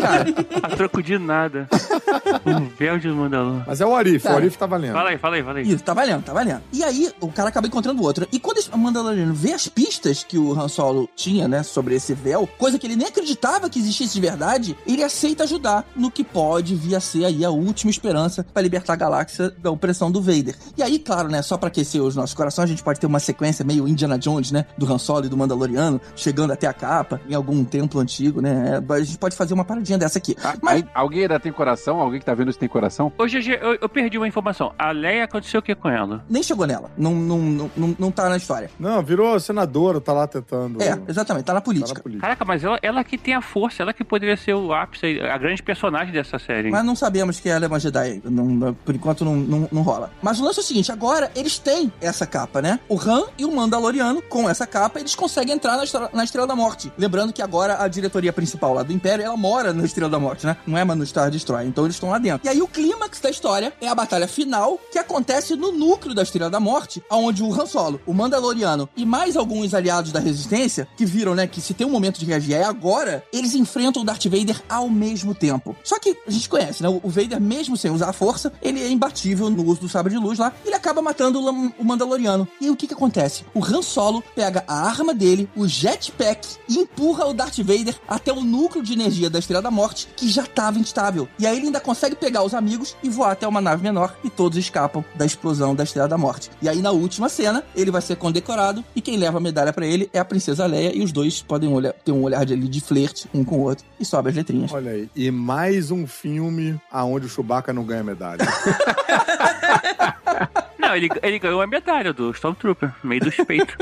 B: Cara,
E: De nada. *laughs* um véu de Mandalor.
D: Mas é o Arif,
B: Cara,
D: o Arif tá valendo.
E: Fala aí, fala aí, fala aí.
B: Isso, tá valendo, tá valendo. E aí, o cara acaba encontrando o outro. E quando esse Mandaloriano vê as pistas que o Han Solo tinha, né, sobre esse véu, coisa que ele nem acreditava que existisse de verdade, ele aceita ajudar no que pode vir a ser aí a última esperança pra libertar a galáxia da opressão do Vader. E aí, claro, né, só pra aquecer os nossos corações, a gente pode ter uma sequência meio Indiana Jones, né, do Han Solo e do Mandaloriano, chegando até a capa, em algum templo antigo, né, a gente pode fazer uma paradinha dessa aqui.
C: Ah,
B: Mas
C: aí, alguém ainda tem coração? Alguém que tá vendo isso tem coração?
E: Ô, GG, eu, eu perdi uma informação. A Leia aconteceu o que com ela?
B: nem chegou nela. Não, não, não, não, não tá na história.
D: Não, virou senadora, tá lá tentando.
B: É, exatamente, tá na
D: Tá
B: política.
D: na política.
E: Caraca, mas ela, ela que tem a força, ela que poderia ser o ápice, a grande personagem dessa série.
B: Mas não sabemos que ela é uma Jedi. Não- por enquanto não, não, não rola. Mas o lance é o seguinte: agora eles têm essa capa, né? O Han e o Mandaloriano, com essa capa, eles conseguem entrar na Estrela, na Estrela da Morte. Lembrando que agora a diretoria principal lá do Império, ela mora na Estrela da Morte, né? Não é mais no Star Destroyer. Então eles estão lá dentro. E aí o clímax da história é a batalha final, que acontece no núcleo da Estrela da Morte, onde o Han Solo, o Mandaloriano e mais alguns aliados da Resistência, que viram, né, que se tem um momento de reagir é agora, eles enfrentam o Darth Vader ao mesmo tempo. Só que a gente conhece, né? O Vader, mesmo sem usar a força, ele é imbatível no uso do sabre de luz lá. Ele acaba matando o Mandaloriano. E o que que acontece? O Han Solo pega a arma dele, o jetpack, e empurra o Darth Vader até o núcleo de energia da Estrela da Morte, que já estava instável. E aí ele ainda consegue pegar os amigos e voar até uma nave menor, e todos escapam da explosão da Estrela da Morte. E aí, na última cena, ele vai ser condecorado, e quem leva a medalha pra ele é a Princesa Leia, e os dois podem olhar, ter um olhar de, ali de flerte um com o outro, e sobe as letrinhas.
D: Olha aí. E mais um filme aonde o Chewbacca não ganha medalha. *laughs*
E: Não, ele, ele ganhou a medalha do Stormtrooper, no meio dos peitos.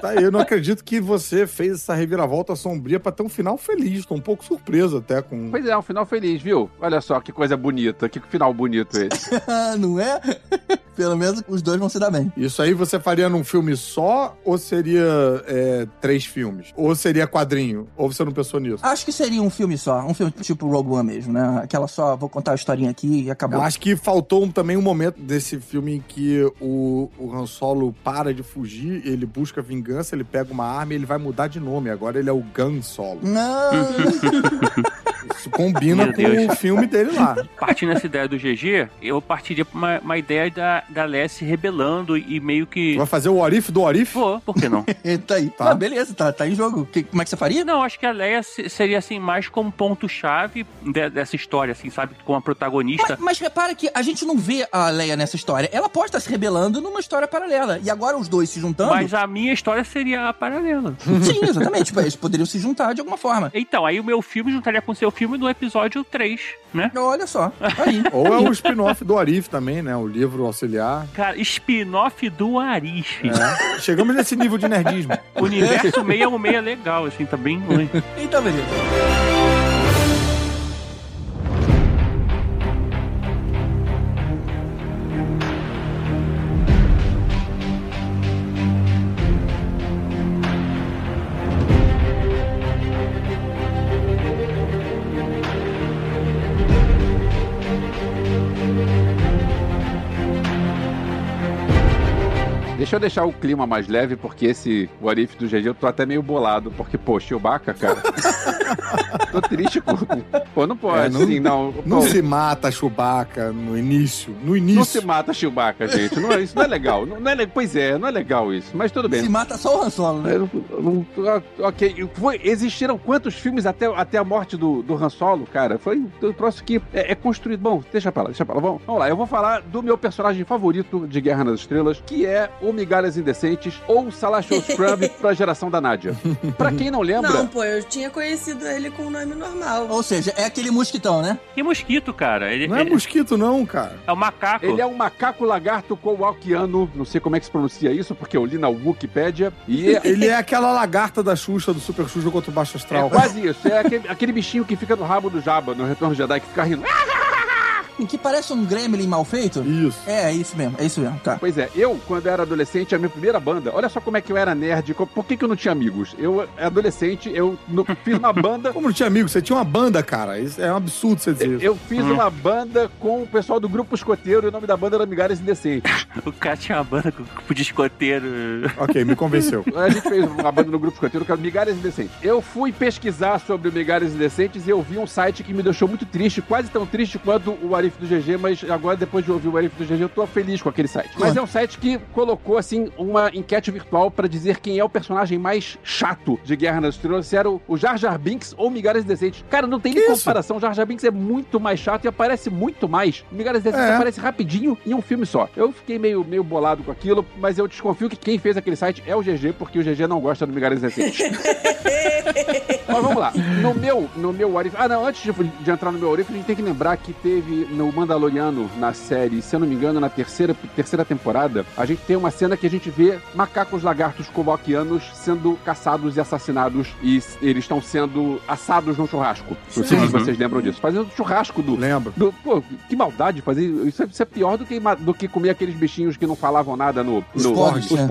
D: tá eu não acredito que você fez essa reviravolta sombria pra ter um final feliz. Tô um pouco surpreso até com.
C: Pois é, um final feliz, viu? Olha só que coisa bonita, que final bonito esse. *laughs*
B: não é? Pelo menos os dois vão se dar bem.
D: Isso aí você faria num filme só ou seria é, três filmes? Ou seria quadrinho? Ou você não pensou nisso?
B: Acho que seria um filme só, um filme tipo Rogue One mesmo, né? Aquela só, vou contar a historinha aqui e acabou.
D: Eu acho que faltou um- também um momento desse filme em que o, o Han Solo para de fugir, ele busca vingança, ele pega uma arma e ele vai mudar de nome. Agora ele é o Gun Solo.
B: Não! *laughs*
D: Isso combina
E: Meu
D: com
E: Deus.
D: o filme dele lá.
E: Partindo dessa ideia do GG, eu partiria pra uma, uma ideia da, da Leia se rebelando e meio que.
D: Vai fazer o Orif do Orif?
E: Pô, por que não? *laughs*
B: tá aí.
D: Tá.
B: Ah, beleza, tá, tá em jogo. Que- como é que você faria?
E: Não, acho que a Leia se- seria assim mais como ponto-chave de- dessa história, assim, sabe? Como a protagonista.
B: Mas, mas repara que a gente não vê a Leia nessa história. Ela pode estar se rebelando numa história paralela. E agora os dois se juntando.
E: Mas a minha história seria a paralela. *laughs*
B: Sim, exatamente. Tipo, eles poderiam se juntar de alguma forma.
E: Então, aí o meu filme juntaria com o seu filme no episódio 3, né?
B: Olha só. Tá aí.
D: Ou é o spin-off do Arif também, né? O livro auxiliar.
E: Cara, spin-off do Arif.
D: É. Chegamos nesse nível de nerdismo.
E: Universo 616 é legal, assim, tá bem ruim.
B: Então, beleza.
C: Deixa eu deixar o clima mais leve, porque esse Warif do GG eu tô até meio bolado, porque, pô, Chewbacca, cara. *laughs* tô triste com. Pô, não pode,
D: É, não-
C: assim, não.
D: Não
C: Pô,
D: se mata Chewbacca no início. No
C: não
D: início.
C: se mata Chewbacca, gente. Não é- isso não é legal. Não, não é, pois é, não é legal isso. Mas tudo bem.
B: Se mata só o Han Solo, né?
C: Não- não- ok, foi, existiram quantos filmes até, até a morte do, do Han Solo, cara? Foi um troço que é, é construído. Bom, deixa pra lá, deixa pra lá. Vamos, vamos lá, eu vou falar do meu personagem favorito de Guerra nas Estrelas, que é o Migalhas Indecentes ou Salachou *laughs* Scrub pra geração da Nádia. Pra quem não lembra,
F: Não, pô, eu tinha conhecido ele com o nome normal.
B: Ou seja, é aquele mosquitão, né?
E: Que mosquito, cara. Ele,
D: Não é
E: ele-
D: mosquito, não, cara.
E: é o macaco.
C: ele é um macaco lagarto kowalkiano, não sei como é que se pronuncia isso, porque eu li na Wikipédia, e é,
D: Ele é aquela lagarta da Xuxa, do Super Xuxa contra o Baixo Astral.
C: É quase isso. É aquele, aquele bichinho que fica no rabo do Jabba, no Retorno de Jedi, que fica rindo.
B: Que parece um gremlin mal feito?
D: Isso.
B: É, é isso mesmo, é isso mesmo, tá.
C: Pois é, eu, quando era adolescente, a minha primeira banda, olha só como é que eu era nerd, por que, que eu não tinha amigos? Eu, adolescente, eu no- fiz uma banda. *laughs*
D: Como não tinha amigo? Você tinha uma banda, cara. Isso é um absurdo você dizer isso.
C: Eu fiz uma banda com o pessoal do grupo escoteiro e o nome da banda era Migalhas Indecentes. *laughs*
E: O cara tinha uma banda com com de escoteiro. *laughs*
D: Ok, me convenceu.
C: A gente fez uma banda no grupo escoteiro que era Migalhas Indecentes. Eu fui pesquisar sobre o Migalhas Indecentes e eu vi um site que me deixou muito triste, quase tão triste quanto o Arif do GG, mas agora, depois de ouvir o Arif do GG, eu tô feliz com aquele site. Mas é um site que colocou, assim, uma enquete virtual pra dizer quem é o personagem mais chato de Guerra nas Estrelas, se era o Jar Jar Binks ou Migalhas Indecentes. Cara, não tem nem
D: isso?
C: comparação. O Jar Jar Binks é muito mais chato e aparece muito mais. O Migalhas Indecentes
D: É.
C: aparece rapidinho em um filme só. Eu fiquei meio, meio bolado com aquilo, mas eu desconfio que quem fez aquele site é o GG, porque o GG não gosta do Migalhas Indecentes. *laughs* Mas vamos lá. No meu, no meu Arif. Ah, não, antes de, de entrar no meu Arif, a gente tem que lembrar que teve no Mandaloriano, na série, se eu não me engano, na terceira, terceira temporada, a gente tem uma cena que a gente vê macacos lagartos coloquianos sendo caçados e assassinados e eles estão sendo assados no churrasco. Não sei se vocês lembram disso. Fazendo churrasco do,
D: Lembro.
C: do- pô, que maldade fazer isso. É, isso é pior do que, do que comer aqueles bichinhos que não falavam nada no.
B: Os
C: no
B: porgs,
C: os
B: é.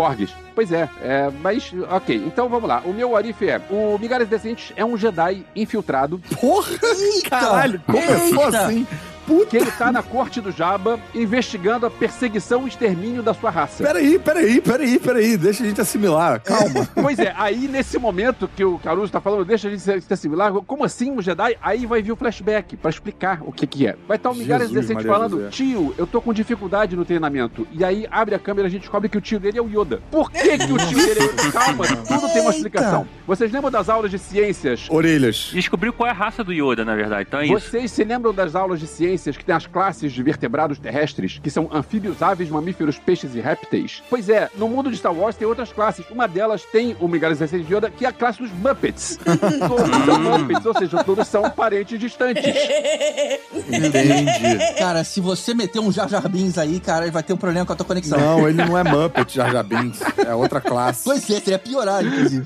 C: Pois é, é, mas ok. Então vamos lá. O meu Arif é: o Migalhas Decentes é um Jedi infiltrado
D: Porra! Caralho, começou
B: Eita!
D: Assim.
C: que ele tá na corte do Jabba investigando a perseguição e extermínio da sua raça.
D: Peraí, peraí, peraí, peraí. Deixa a gente assimilar. Calma. *laughs*
C: Pois é, aí nesse momento que o Caruso tá falando, deixa a gente se assimilar, como assim um Jedi? Aí vai vir o flashback pra explicar o que que é. Vai estar o Migalhas
D: Jesus,
C: Decente falando,
D: José.
C: tio, eu tô com dificuldade no treinamento. E aí abre a câmera e a gente descobre que o tio dele é o Yoda. Por que que o tio dele é o Yoda? Calma, tudo tem uma explicação. Vocês lembram das aulas de ciências
D: Orelhas.
E: Descobriu qual é a raça do Yoda, na verdade. Então é isso.
C: Vocês se lembram das aulas de ciências que tem as classes de vertebrados terrestres, que são anfíbios, aves, mamíferos, peixes e répteis? Pois é, no mundo de Star Wars tem outras classes. Uma delas tem o Migalhas Decente de Yoda, que é a classe dos Muppets. *laughs* todos são Muppets, ou seja, todos são parentes distantes.
D: Entendi. *laughs*
B: Cara, se você meter um Jar Jar Binks aí, cara, vai ter um problema com a tua conexão.
D: Não, ele não é Muppet, Jar Jar Binks. É outra *laughs* classe.
B: Pois é, seria piorar, inclusive.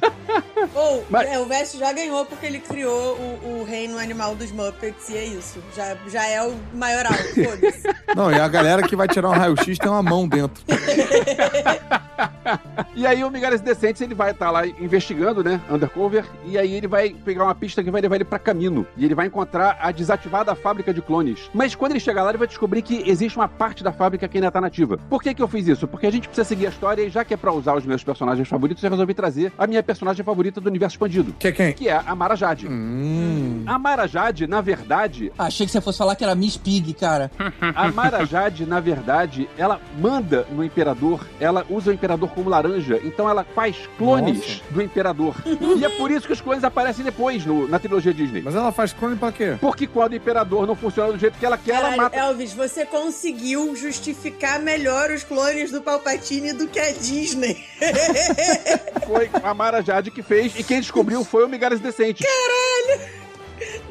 F: Ou,
C: Mas-
F: é, o Vest já ganhou porque ele criou o, o reino animal dos Muppets e é isso. Já, já é o maioral, foda-se.
D: Não, e a galera que vai tirar um raio-x tem uma mão dentro. *laughs* *laughs*
C: E aí o Migalhas Decentes, ele vai estar lá investigando, né, undercover, e aí ele vai pegar uma pista que vai levar ele pra caminho. E ele vai encontrar a desativada fábrica de clones. Mas quando ele chegar lá, ele vai descobrir que existe uma parte da fábrica que ainda tá nativa. Por que que eu fiz isso? Porque a gente precisa seguir a história e já que é pra usar os meus personagens favoritos, eu resolvi trazer a minha personagem favorita do universo expandido,
D: Que é quem?
C: que é a Mara Jade.
D: Hum.
C: A Mara Jade, na verdade,
B: Achei que você fosse falar que era Miss Pig, cara.
C: a Mara Jade, na verdade, ela manda no Imperador, ela usa o Imperador como laranja, então ela faz clones
D: Nossa.
C: do Imperador. e é por isso que os clones aparecem depois no- na trilogia Disney.
D: Mas ela faz clone pra quê?
C: Porque quando o Imperador não funciona do jeito que ela quer, ela
F: Caralho,
C: mata.
F: Elvis, você conseguiu justificar melhor os clones do Palpatine do que a Disney. *laughs*
C: Foi a Mara Jade que fez, e quem descobriu foi o Migalhas Decente.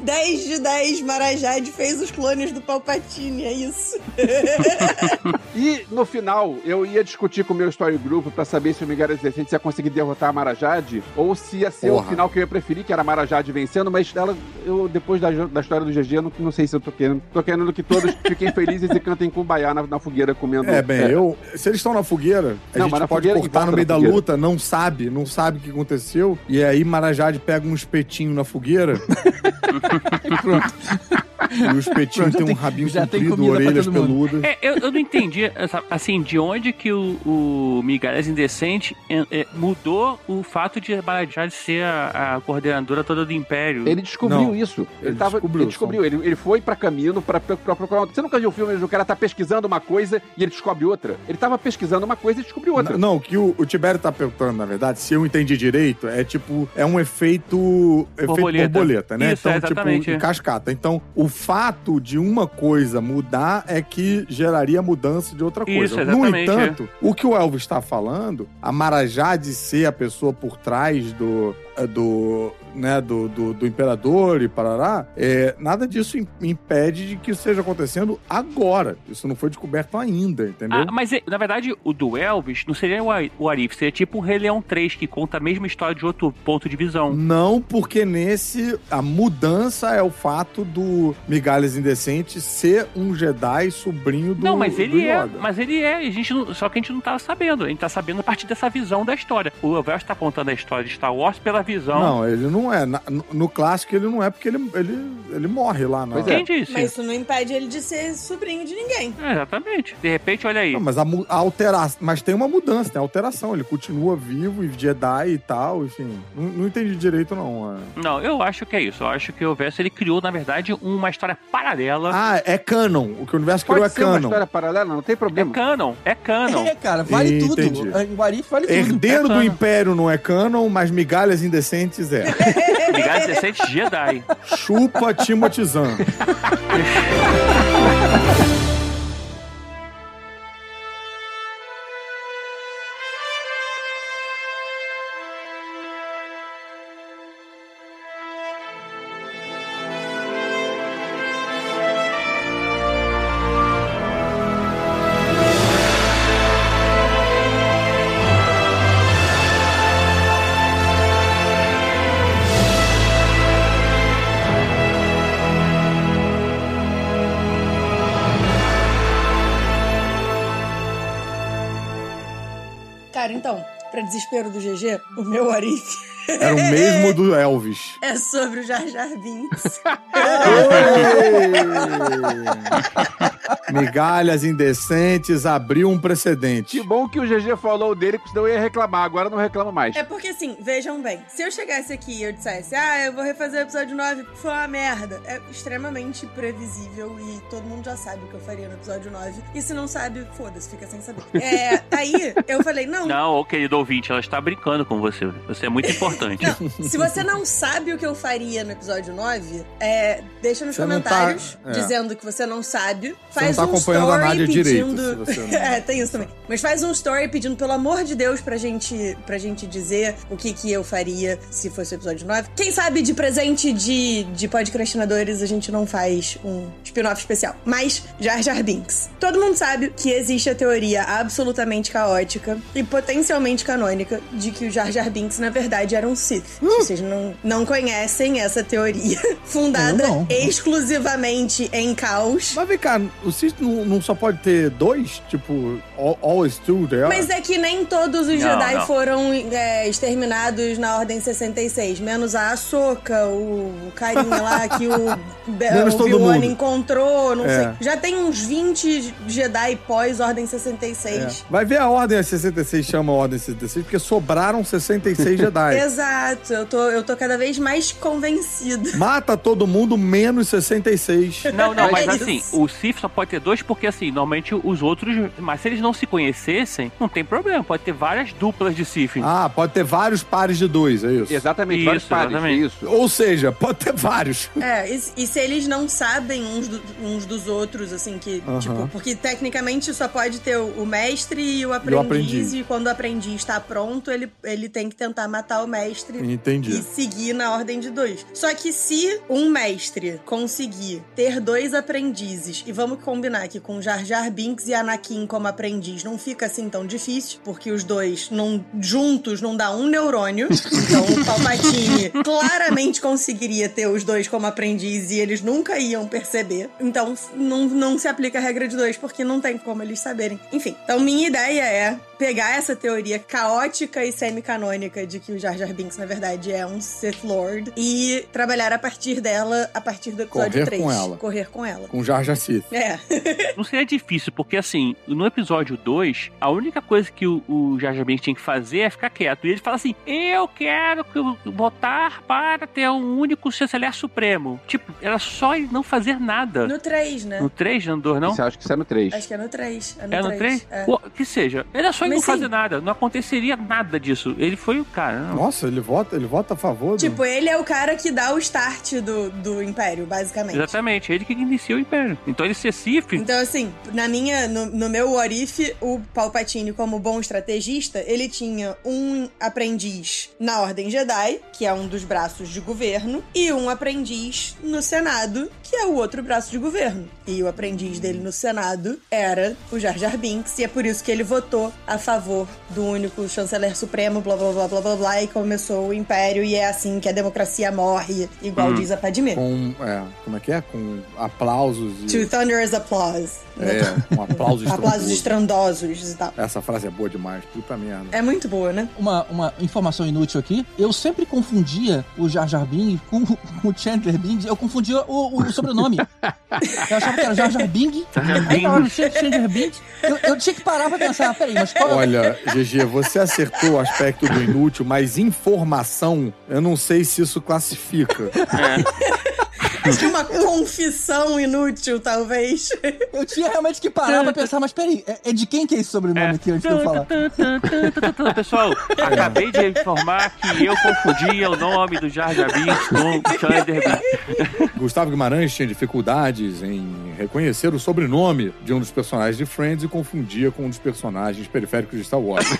F: 10 de 10, Marajade fez os clones do Palpatine, é isso. *laughs*
C: E no final, eu ia discutir com o meu story group pra saber se o Migalhas Decente ia conseguir derrotar a Mara Jade, ou se ia ser
D: Porra.
C: o final que eu ia preferir, que era a Mara Jade vencendo, mas ela, eu, depois da, da história do GG, eu não, não sei se eu tô querendo. Tô querendo que todos *laughs* fiquem felizes e cantem kumbaya na, na fogueira comendo.
D: É, bem, eu. Se eles estão na fogueira, a
C: Não,
D: gente pode cortar no meio
C: da
D: da
C: fogueira.
D: luta, não sabe, não sabe o que aconteceu. E aí Marajade pega um espetinho na fogueira. *laughs* *laughs* pronto. *laughs* E o espetinho
B: Pronto,
D: tem um
B: tem-
D: rabinho
B: tem
D: comprido, orelhas peludas.
E: É, eu, eu não entendi, assim, de onde que o, o Migalhas Indecente é, é, mudou o fato de Barajade ser a, a coordenadora toda do Império.
C: Ele descobriu
D: Não,
C: isso. Ele,
D: ele
C: tava,
D: descobriu,
C: ele descobriu. Ele, ele foi pra caminho pra, pra, pra procurar. Você nunca viu o filme onde o cara tá pesquisando uma coisa e ele descobre outra? Ele tava pesquisando uma coisa e descobriu outra.
D: Não, o que o, o Tibério tá perguntando, na verdade, se eu entendi direito, é tipo, é um efeito, efeito
E: Borboleta.
D: borboleta, né?
E: Isso, é,
D: então,
E: exatamente.
D: tipo, cascata. Então, o fato de uma coisa mudar é que geraria mudança de outra coisa.
E: Isso,
D: no
E: exatamente, é.
D: entanto, o que o Elvis está falando, a Marajade ser a pessoa por trás do, do né, do, do, do imperador e parará, é, nada disso im- impede de que isso esteja acontecendo agora. Isso não foi descoberto ainda, entendeu?
E: Ah, mas é, na verdade, o do Elvis não seria o Ari- o Arif, seria tipo o Rei Leão 3, que conta a mesma história de outro ponto de visão.
D: Não, porque nesse a mudança é o fato do Migalhas Indecente ser um Jedi sobrinho do
E: Não, mas ele é, mas ele é, a gente não- só que a gente não tá sabendo, a gente tá sabendo a partir dessa visão da história. O Elvis tá contando a história de Star Wars pela visão.
D: Não, ele não é. Na- no, clássico ele não é porque ele, ele, ele morre lá na.
C: Pois é.
E: Quem disse?
F: Mas isso não impede ele de ser sobrinho de ninguém.
E: É, exatamente. De repente, olha aí.
D: Não, mas a, a alteração. Mas tem uma mudança, tem alteração. Ele continua vivo e Jedi e tal, enfim. Não, não entendi direito, não. é.
E: Não, eu acho que é isso. Eu acho que o Verso ele criou, na verdade, uma história paralela.
D: Ah, é canon. O que o universo criou
C: Pode
D: é
C: ser uma
D: canon.
C: história paralela, não tem
E: é
C: problema.
E: canon, é canon.
B: É, cara, vale
D: Entendi.
B: tudo. O Arif vale tudo.
D: Herdeiro
E: É
D: do
E: canon.
D: Império não é canon, mas migalhas indecentes é. *laughs*
E: Ligados 17 Jedi.
D: Chupa Timothy Zahn. *laughs*
F: desespero do GG, o meu Arif
D: Era o mesmo do Elvis. *laughs*
F: é sobre o Jar Jar Binks. *laughs* *laughs*
D: Migalhas indecentes abriu um precedente.
C: Que bom que o GG falou dele, porque senão eu ia reclamar. Agora não reclama mais.
F: É porque assim, vejam bem, se eu chegasse aqui e eu dissesse, ah, eu vou refazer o episódio 9, foi uma merda, é extremamente previsível e todo mundo já sabe o que eu faria no episódio 9. E se não sabe, foda-se, fica sem saber. É, *laughs* aí eu falei, não,
E: Não, ô querido ouvinte, ela está brincando com você. Você é muito importante.
F: Não, se você não sabe o que eu faria no episódio 9, é, deixa nos
D: Você tá-
F: comentários
D: é.
F: dizendo que você não sabe. Faz
D: não tá
F: um
D: acompanhando a
F: story pedindo.
D: direito, *laughs*
F: é, tem isso também. Mas faz um story pedindo, pelo amor de Deus, pra gente, pra gente dizer o que, que eu faria se fosse o episódio 9. Quem sabe de presente de, de podcastinadores a gente não faz um spin-off especial. Mas Jar Jar Binks. Todo mundo sabe que existe a teoria absolutamente caótica e potencialmente canônica de que o Jar Jar Binks, na verdade, era um Sith. Se vocês não, não conhecem essa teoria, *laughs* fundada exclusivamente em caos.
D: Mas vem cá, o Sith não, não só pode ter dois? Tipo, all- always two there?
F: Mas é que nem todos os
E: Não,
F: Jedi
E: não.
F: foram é, exterminados na Ordem 66, menos a Ahsoka, o carinha lá que o, *laughs* Obi-Wan encontrou, não
D: É.
F: sei. Já tem uns 20 Jedi pós-Ordem
D: É.
F: 66.
D: Vai ver a Ordem 66 chama a Ordem 66 porque sobraram 66 Jedi. *laughs*
F: Exato, eu tô, eu tô cada vez mais convencida.
D: Mata todo mundo menos 66.
E: Não, não, *laughs* mas
F: É
E: assim,
F: isso.
E: o Sif só pode ter dois porque, assim, normalmente os outros. Mas se eles não se conhecessem, não tem problema. Pode ter várias duplas de Sif.
D: Ah, pode ter vários pares de dois, é isso?
C: Exatamente, vários
E: Isso,
C: pares.
E: exatamente.
C: Isso.
D: Ou seja, pode ter vários.
F: É, e, e se eles não sabem uns, do- uns dos outros, assim, que,
D: Aham.
F: tipo, porque tecnicamente só pode ter o, o mestre e o aprendiz,
D: aprendiz.
F: e quando o aprendiz está pronto, ele, ele tem que tentar matar o mestre
D: Entendi.
F: e seguir na ordem de dois. Só que se um mestre conseguir ter dois aprendizes, e vamos combinar que com Jar Jar Binks e Anakin como aprendiz não fica assim tão difícil, porque os dois não, juntos não dá um neurônio. *laughs* Então o Palpatine claramente conseguiria ter os dois como aprendiz e eles nunca iam perceber. Então não, não se aplica a regra de dois, porque não tem como eles saberem. Enfim, então minha ideia é pegar essa teoria caótica e semi-canônica de que o Jar Jar Binks, na verdade, é um Sith Lord e trabalhar a partir dela a partir do episódio
D: Correr
F: 3.
D: com ela.
F: Correr com ela.
D: Com Jar Jar Sith.
F: É. *laughs*
E: Não seria difícil, porque assim, no episódio 2, a única coisa que o, o Jar Jar Binks tinha que fazer é ficar quieto. E ele fala assim: Eu quero que eu votar para ter um único chanceler supremo. Tipo, era só ele não fazer nada.
F: No 3, né?
E: No 3, no 2, não?
C: Isso, eu acho que isso é no 3.
F: Acho que é no 3. É no
E: É no
F: 3.
E: 3?
F: É.
E: Pô, Que seja. Era só
F: também
E: não
F: sim.
E: fazer nada, não aconteceria nada disso. Ele foi o cara. Não.
D: Nossa, ele vota, ele vota a favor do...
F: Tipo, ele é o cara que dá o start do, do Império, basicamente.
E: Exatamente, ele que inicia o Império. Então ele ser Sif,
F: Então, assim, na minha, no, no meu What If, o Palpatine, como bom estrategista, ele tinha um aprendiz na Ordem Jedi, que é um dos braços de governo, e um aprendiz no Senado, que é o outro braço de governo. E o aprendiz dele no Senado era o Jar Jar Binks, e é por isso que ele votou a favor do único chanceler supremo, blá blá blá blá blá blá, e começou o Império, e é assim que a democracia morre, igual
E: Hum.
F: diz a Padmé.
D: Com, é, como é que é? Com aplausos e...
F: To thunderous applause.
D: É, um aplauso
F: Aplausos
D: estrondoso.
F: estrondosos e tal.
D: Essa frase é boa demais, puta merda.
F: É muito boa, né?
B: Uma, uma informação inútil aqui. Eu sempre confundia o Jar Jar Bing com *laughs* o Chandler Bing. Eu confundia o, o sobrenome. Eu achava que era Jar Jar Bing.
E: Jar Jar
B: Aí Chan- Chandler Bing, eu, eu tinha que parar pra pensar. Peraí, mas qual
D: Olha, GG, você acertou o aspecto do inútil, mas informação, eu não sei se isso classifica.
F: Tinha uma confissão inútil, talvez.
B: Eu tinha realmente que parar pra pensar, mas peraí, é, é de quem que é esse sobrenome aqui antes de eu falar?
E: Pessoal, acabei de informar que eu confundia o nome do Jar Jar Binks com Bing.
D: Gustavo Guimarães tinha dificuldades em reconhecer o sobrenome de um dos personagens de Friends e confundia com um dos personagens periféricos de Star Wars. *laughs*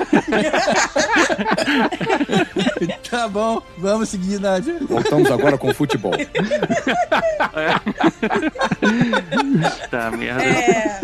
B: Tá bom, vamos seguir, Nádia.
D: Voltamos agora com futebol. *laughs*
E: Tá, merda.
F: É,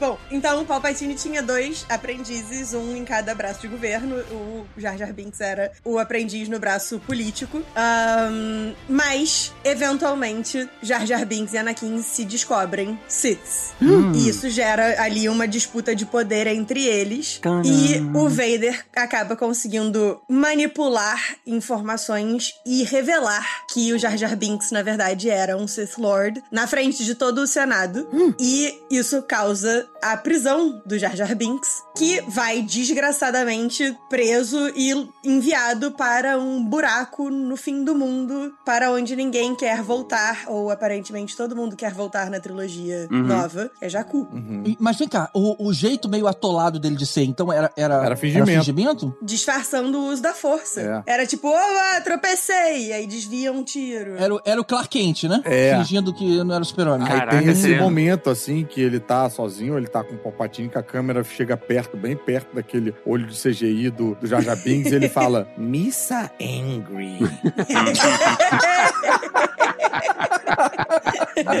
F: Bom, então o Palpatine tinha dois aprendizes, um em cada braço de governo. O Jar Jar Binks era o aprendiz no braço político. Ahn, mas, eventualmente, Jar Jar Binks e Anakin se descobrem Siths. E isso gera ali uma disputa de poder entre eles. E o Vader acaba conseguindo manipular informações e revelar que o Jar Jar Binks, na verdade, era um Sith Lord na frente de todo o Senado. E isso causa a prisão do Jar Jar Binks, que vai desgraçadamente preso e enviado para um buraco no fim do mundo, para onde ninguém quer voltar, ou aparentemente todo mundo quer voltar na trilogia
E: Uhum.
F: nova, é Jakku.
D: Uhum.
B: Mas vem cá, o, o jeito meio atolado dele de ser, então era. Era,
D: Era fingimento.
B: fingimento?
F: disfarçando o uso da força. Era tipo, oh, tropecei, e aí desvia um tiro.
B: Era, o- era o Clark Kent, né?
D: É.
B: Fingindo que não era o super-homem.
D: Aí tem esse
E: seria-
D: momento, assim, que ele tá sozinho, ele tá com o Palpatine, que a câmera chega perto, bem perto daquele olho de CGI do, do Jar Jar Binks, e ele fala, Missa Angry. *laughs*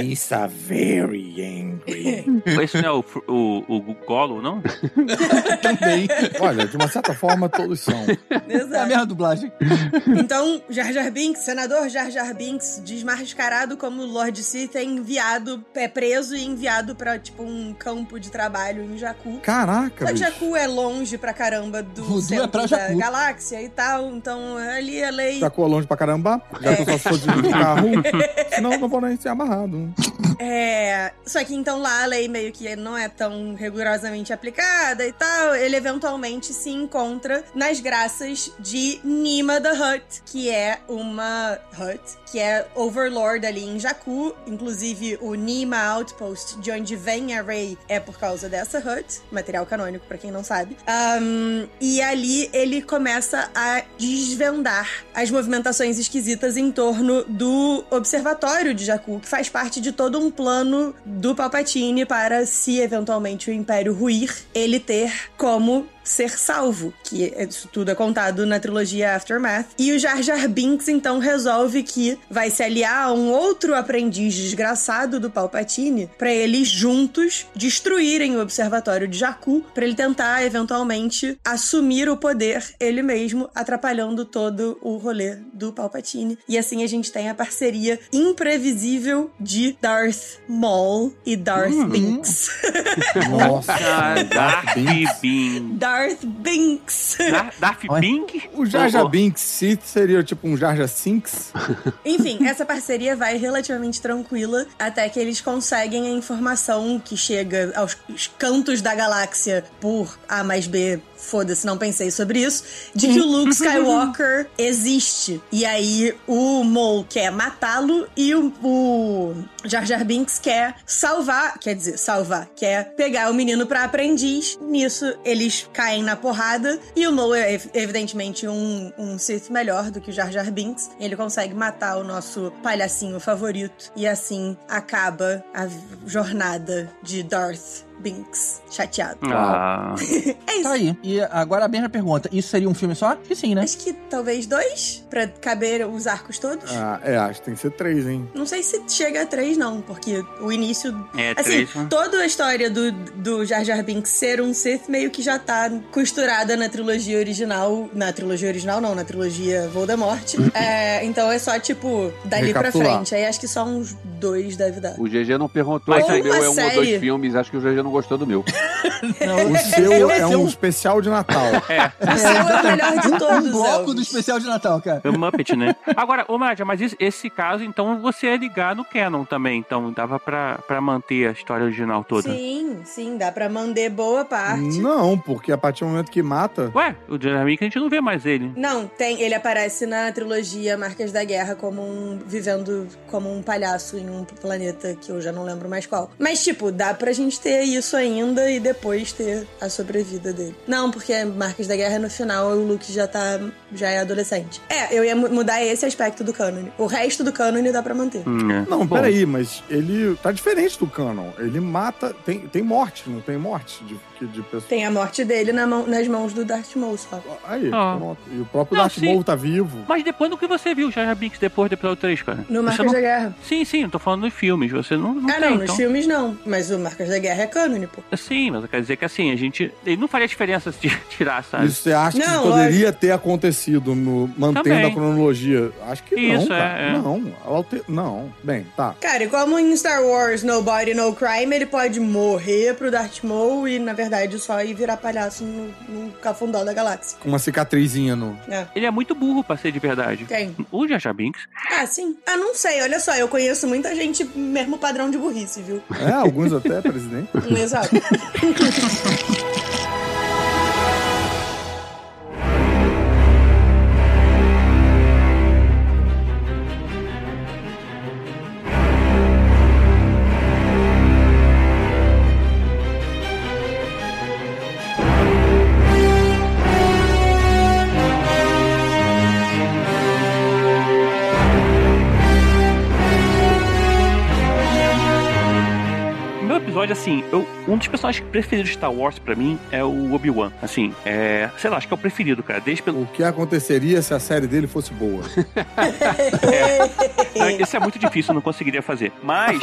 D: Missa Very Angry.
E: Esse não é o, o, o Golo, não?
B: Também.
D: Olha, de uma certa forma, todos são.
B: É a
F: Exato.
B: mesma dublagem.
F: Então, Jar Jar Binks, senador Jar Jar Binks, desmascarado como Lord Sith, é enviado, é preso e enviado pra, tipo, um campo de trabalho em Jakku.
D: Caraca,
F: Só. Jakku é longe pra caramba do
B: Voodoo é
F: centro
B: pra
F: da
B: Jakku.
F: galáxia e tal, então ali a lei...
D: Já colou longe pra caramba, já que eu só de carro, *laughs* *laughs* senão não vou nem ser amarrado.
F: É. Só que então lá a lei meio que não é tão rigorosamente aplicada e tal. Ele eventualmente se encontra nas graças de Nima the Hutt, que é uma Hutt, que é Overlord ali em Jakku. Inclusive o Nima Outpost, de onde vem a Rey, é por causa dessa Hutt, material canônico pra quem não sabe. Ahn, e ali ele começa a desvendar as movimentações esquisitas em torno do observatório de Jakku, que faz parte de todo um plano do Palpatine para, se eventualmente o Império ruir, ele ter como ser salvo, que isso tudo é contado na trilogia Aftermath. E o Jar Jar Binks então resolve que vai se aliar a um outro aprendiz desgraçado do Palpatine para eles juntos destruírem o observatório de Jakku, para ele tentar eventualmente assumir o poder ele mesmo, atrapalhando todo o rolê do Palpatine. E assim a gente tem a parceria imprevisível de Darth Maul e Darth Binks. *laughs*
D: Nossa,
E: Ah,
D: Darth Binks.
F: Darth Darth Binks.
E: Dar- Darth. Bing?
D: O Jar Jar
E: oh.
D: Binks seria tipo um Jar Jar Sinks? *laughs*
F: Enfim, essa parceria vai relativamente tranquila até que eles conseguem a informação que chega aos cantos da galáxia por A mais B. Foda-se, não pensei sobre isso. De que o Luke *laughs* Skywalker existe. E aí o Maul quer matá-lo e o, o Jar Jar Binks quer salvar. Quer dizer, salvar. Quer pegar o menino pra aprendiz. Nisso, eles caem na porrada. E o Maul é ev- evidentemente um, um Sith melhor do que o Jar Jar Binks. Ele consegue matar o nosso palhacinho favorito. E assim acaba a jornada de Darth Binks chateado.
E: Ah, *laughs*
F: É isso.
B: Tá aí. E agora a mesma pergunta. Isso seria um filme só? Que sim, né?
F: Acho que talvez dois, pra caber os arcos todos.
D: Ah, é, acho que tem que ser três, hein?
F: Não sei se chega a três, não, porque o início.
E: é
F: Assim,
E: três. né?
F: toda a história do, do Jar Jar Binks ser um Sith meio que já tá costurada na trilogia original. Na trilogia original, não, na trilogia Voldemort. *laughs* é, então é só, tipo, dali pra frente. Aí acho que só uns dois deve dar.
C: O GG não perguntou
E: Mas
C: se o meu é um ou dois filmes. Acho que o GG não gostou do meu. *laughs*
B: Não,
D: O seu é um especial de Natal. *laughs*
E: É,
F: O seu é o melhor de todos,
B: Um bloco do especial de Natal, cara.
E: é o Muppet, né? Agora, ô Nádia, mas esse, esse caso, então, você ia ligar no Canon também. Então, dava pra, pra manter a história original toda.
F: Sim, sim, dá pra mandar boa parte.
D: Não, porque a partir do momento que mata.
E: Ué, o Binks, a gente não vê mais ele.
F: Não, tem. Ele aparece na trilogia Marcas da Guerra como um. vivendo como um palhaço em um planeta que eu já não lembro mais qual. Mas, tipo, dá pra gente ter isso ainda e depois ter a sobrevida dele. Não, porque Marcas da Guerra no final o Luke já tá. Já é adolescente. É, eu ia mu- mudar esse aspecto do cânone. O resto do cânone dá pra manter.
E: Hum, é.
D: Não,
E: Bom,
D: peraí, mas ele tá diferente do canon. Ele mata. Tem, tem morte, não tem morte de, que- de pessoa.
F: Tem a morte dele na mão- nas mãos do Darth Maul só.
D: Aí,
E: Ah.
D: pronto. E o próprio
E: Não,
D: Darth
E: sim.
D: Maul tá vivo.
E: Mas depois do que você viu, Jar Jar Binks, depois do episódio 3, cara.
F: No
E: Você
F: Marcas
E: não-
F: da Guerra.
E: Sim, sim, eu tô falando dos filmes. Você não, não
F: ah,
E: tem,
F: não,
E: então.
F: nos filmes não. Mas o Marcas da Guerra é cânone, pô.
E: Sim, mas quer dizer que assim, a gente. Ele não faria diferença se *laughs* tirar, sabe?
D: Isso você acha que
F: Não,
D: poderia ter acontecido no mantendo
E: Também.
D: a cronologia? Acho que
E: Isso,
D: não,
E: é,
D: cara.
E: é.
D: Não, ela alter... não. Bem, tá.
F: Cara, e como em Star Wars No Body No Crime, ele pode morrer pro Darth Maul e, na verdade, só ir virar palhaço no, no cafundó da galáxia.
D: Com uma cicatrizinha no.
F: É.
E: Ele é muito burro pra ser de verdade.
F: Quem?
E: O Jar Jar Binks.
F: Ah, sim. Ah, não sei. Olha só, eu conheço muita gente mesmo padrão de burrice, viu?
D: É, alguns até, presidente. *laughs*
F: Exato. *laughs*
E: Episódio, assim, eu, um dos personagens preferidos de Star Wars pra mim é o Obi-Wan. Assim, é. Sei lá, acho que é o preferido, cara. Desde pelo.
D: O que aconteceria se a série dele fosse boa? *laughs*
E: Esse é muito difícil, eu não conseguiria fazer. Mas.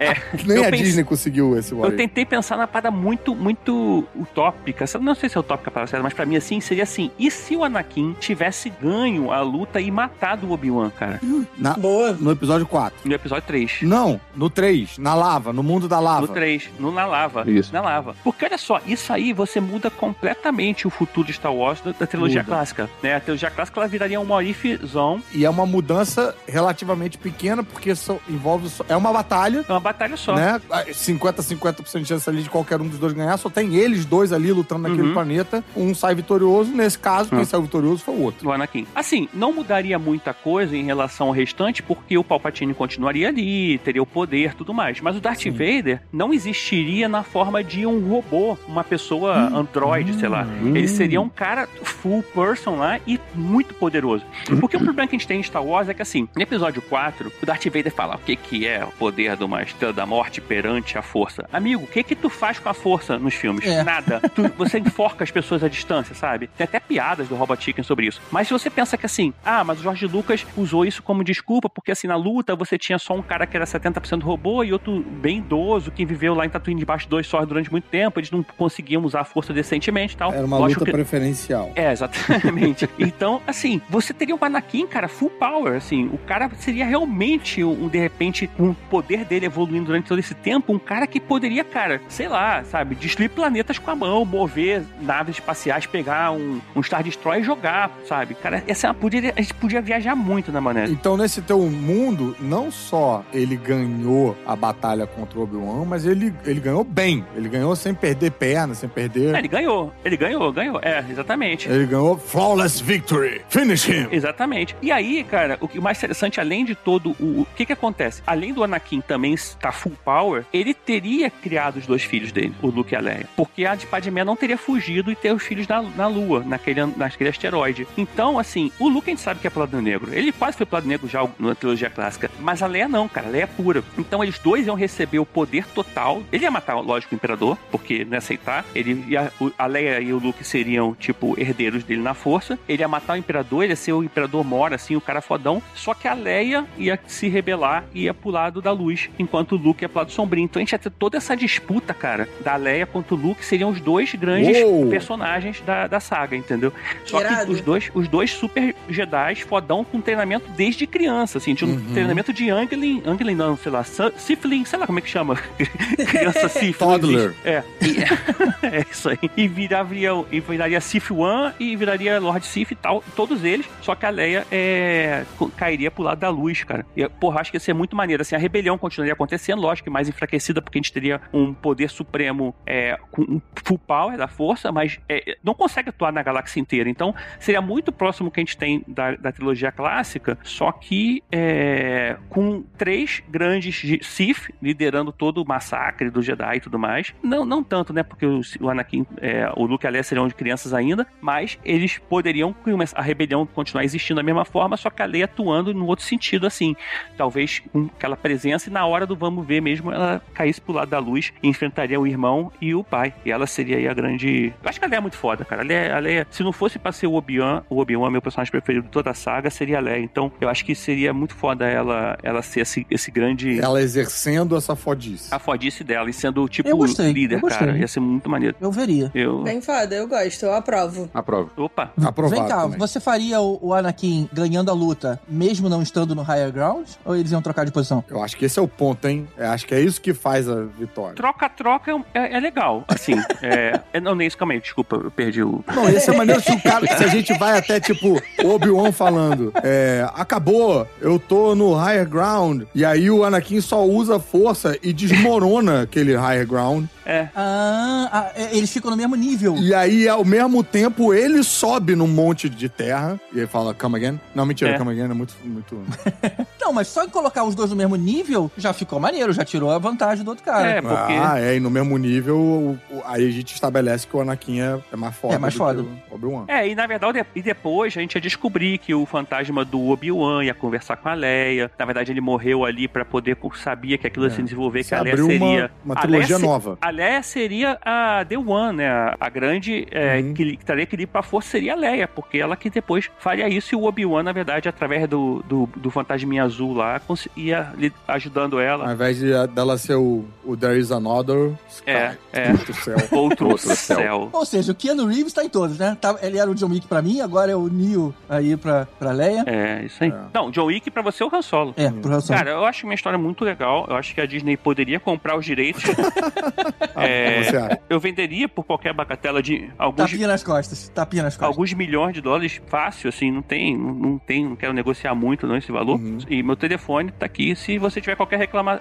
E: É, *laughs*
D: Nem a
E: pensei-
D: Disney conseguiu esse
E: Eu tentei pensar na parada muito, muito utópica. Não sei se é utópica para série, mas pra mim, assim, seria assim: e se o Anakin tivesse ganho a luta e matado o Obi-Wan, cara?
D: Na-
F: Boa.
D: No episódio 4.
E: No episódio 3.
D: Não, no 3, na lava, no mundo da lava.
E: No 3, no, na lava.
C: Isso.
E: Na lava. Porque olha só, isso aí você muda completamente o futuro de Star Wars da, da trilogia
D: Muda.
E: clássica. Né? A trilogia clássica ela viraria um Morif Zone.
D: E é uma mudança relativamente pequena, porque só- envolve. só- é uma batalha,
E: É uma batalha só.
D: né? 50-50% de chance ali de qualquer um dos dois ganhar. Só tem eles dois ali lutando naquele
E: Uhum.
D: planeta. Um sai vitorioso. Nesse caso, quem
E: Uhum.
D: saiu vitorioso foi o outro.
E: do Anakin. Assim, não mudaria muita coisa em relação ao restante, porque o Palpatine continuaria ali, teria o poder tudo mais. Mas o Darth Vader não existiria na forma de um robô, uma pessoa androide, sei lá. Ele seria um cara full person lá e muito poderoso. Porque o problema que a gente tem em Star Wars é que, assim, no episódio 4, o Darth Vader fala o que, que é o poder de uma estrela da morte perante a força. Amigo, o que que tu faz com a força nos filmes?
B: É.
E: Nada. Tu- você enforca as pessoas à distância, sabe? Tem até piadas do Robot Chicken sobre isso. Mas se você pensa que assim, ah, mas o George Lucas usou isso como desculpa, porque assim, na luta você tinha só um cara que era 70% robô e outro bem idoso, que viveu lá em Tatooine debaixo de dois sóis durante muito tempo, eles não conseguiam usar a força decentemente e tal.
D: Era uma
E: Lógico
D: luta
E: que-
D: preferencial.
E: é, exatamente. *laughs* então, assim, você teria um Anakin, cara, full power, assim, o cara seria realmente um, de repente, com um o poder dele evoluindo durante todo esse tempo, um cara que poderia, cara, sei lá, sabe, destruir planetas com a mão, mover naves espaciais, pegar um, um Star Destroyer e jogar, sabe? Cara, essa é podia, a gente podia viajar muito na maneira.
D: Então, nesse teu mundo, não só ele ganhou a batalha contra o Obi-Wan, mas ele, ele ganhou bem. Ele ganhou sem perder perna, sem perder.
E: É, ele ganhou. Ele ganhou, ganhou. É, exatamente.
D: Ele ganhou flawless victory. Finish him.
E: Exatamente. E aí, cara, o que mais interessante, além de todo o. O que que acontece? Além do Anakin também estar full power, ele teria criado os dois filhos dele, o Luke e a Leia. Porque a de Padmé não teria fugido e ter os filhos na, na Lua, naquele, naquele asteroide. Então, assim, o Luke a gente sabe que é pro lado negro. Ele quase foi pro lado negro já na trilogia clássica. Mas a Leia não, cara. A Leia é pura. Então eles dois iam receber o poder total. Ele ia matar, lógico, o Imperador, porque não ia aceitar. Ele ia, a Leia e o Luke seriam, tipo, herdeiros dele na força. Ele ia matar o Imperador, ele ia ser o Imperador Mora, assim, o cara fodão. Só que a Leia ia se rebelar e ia pro lado da luz, enquanto o Luke ia pro lado sombrio. Então a gente ia ter toda essa disputa, cara, da Leia contra o Luke. Seriam os dois grandes
D: Uou.
E: personagens da, da saga, entendeu? Só
F: Irado.
E: que os dois, os dois super Jedi fodão com treinamento desde criança, assim, tinha um
D: Uhum.
E: treinamento de Anglin, Anglin não, sei lá, Sa- Siflin, sei lá como é que chama. *laughs* Criança Sif.
D: Toddler.
E: É. *laughs* É isso aí. E viraria, e viraria Sif One e viraria Lord Sif e tal, todos eles, só que a Leia é, cairia pro lado da luz, cara. E, porra, acho que ia ser muito maneiro, assim, a rebelião continuaria acontecendo, lógico que mais enfraquecida, porque a gente teria um poder supremo é, com um full power da força, mas é, não consegue atuar na galáxia inteira, então seria muito próximo que a gente tem da, da trilogia clássica, só que é, com três grandes Sith liderando todo o massacre do Jedi e tudo mais. Não, não tanto, né? Porque o, o Anakin, é, o Luke e a Leia seriam de crianças ainda, mas eles poderiam a rebelião continuar existindo da mesma forma, só que a Leia atuando no outro sentido, assim. Talvez com aquela presença e na hora do vamos ver mesmo, ela caísse pro lado da luz e enfrentaria o irmão e o pai. E ela seria aí a grande. Eu acho que a Leia é muito foda, cara. A Leia, a Leia se não fosse pra ser o Obi-Wan, o Obi-Wan é meu personagem preferido de toda a saga, seria a Leia. Então, eu acho que seria muito foda ela, ela ser esse, esse grande.
D: Ela exercendo essa fodice.
E: A fodice dela e sendo, tipo,
B: gostei,
E: líder, cara. Ia ser muito maneiro.
B: Eu veria.
E: Eu.
F: Bem foda, eu gosto, eu aprovo.
C: Aprovo.
E: Opa!
D: Aprovado
B: Vem cá,
D: também.
B: você faria o, o Anakin ganhando a luta, mesmo não estando no higher ground? Ou eles iam trocar de posição?
D: Eu acho que esse é o ponto, hein? Eu acho que é isso que faz a vitória.
E: Troca-troca é, é- é legal, assim. *laughs* é, é- não, nem isso, calma aí, desculpa, eu perdi o.
D: Não, esse é maneiro se o cara. Se a gente vai até, tipo, o Obi-Wan falando, é, acabou, eu tô no higher ground. E aí o Anakin só usa força e desmorona aquele higher ground.
E: É.
B: Ah, ah, é, eles ficam no mesmo nível.
D: E aí, ao mesmo tempo, ele sobe num monte de terra. E ele fala, come again? Não, mentira,
E: É.
D: come again é muito. muito... *laughs*
B: Não, mas só em colocar os dois no mesmo nível, já ficou maneiro, já tirou a vantagem do outro cara.
E: É, porque.
D: Ah, é, e no mesmo nível, o- o- aí a gente estabelece que o Anakin é, é mais foda.
B: É mais
D: do
B: foda.
D: que o Obi-Wan.
E: É, e na verdade, e depois a gente ia descobrir que o fantasma do Obi-Wan ia conversar com a Leia. Na verdade, ele morreu ali pra poder, sabia que aquilo ia
D: É.
E: se desenvolver, que
D: Você
E: a Leia
D: abriu
E: seria.
D: uma, uma
E: a Leia
D: trilogia
E: se-
D: nova.
E: A Leia seria a The One, né? A, a grande é,
D: Uhum.
E: que, que traria equilíbrio pra força seria a Leia, porque ela que depois faria isso e o Obi-Wan, na verdade, através do, do, do fantasminha azul lá, ia li- ajudando ela.
D: Ao invés de, dela ser o, o There is Another Sky.
E: É, é.
D: Outro céu. *laughs*
E: Outro,
C: Outro
E: céu.
C: céu.
B: Ou seja, o Keanu Reeves tá em todos, né? Tá- ele era o John Wick pra mim, agora é o Neo aí pra, pra Leia.
E: É, isso aí.
D: É.
E: Não, John Wick pra você é o Han Solo.
B: É, pro Han Solo.
E: Cara, eu acho uma história muito legal. Eu acho que a Disney poderia comprar os direitos. *laughs* *laughs*
D: Ah,
E: É, eu venderia por qualquer bagatela de alguns,
B: Tapinha nas costas, tapinha nas costas.
E: alguns milhões de dólares fácil, assim, não tem, não, não tem, não quero negociar muito não esse valor.
D: Uhum.
E: E meu telefone tá aqui. Se você tiver qualquer reclama,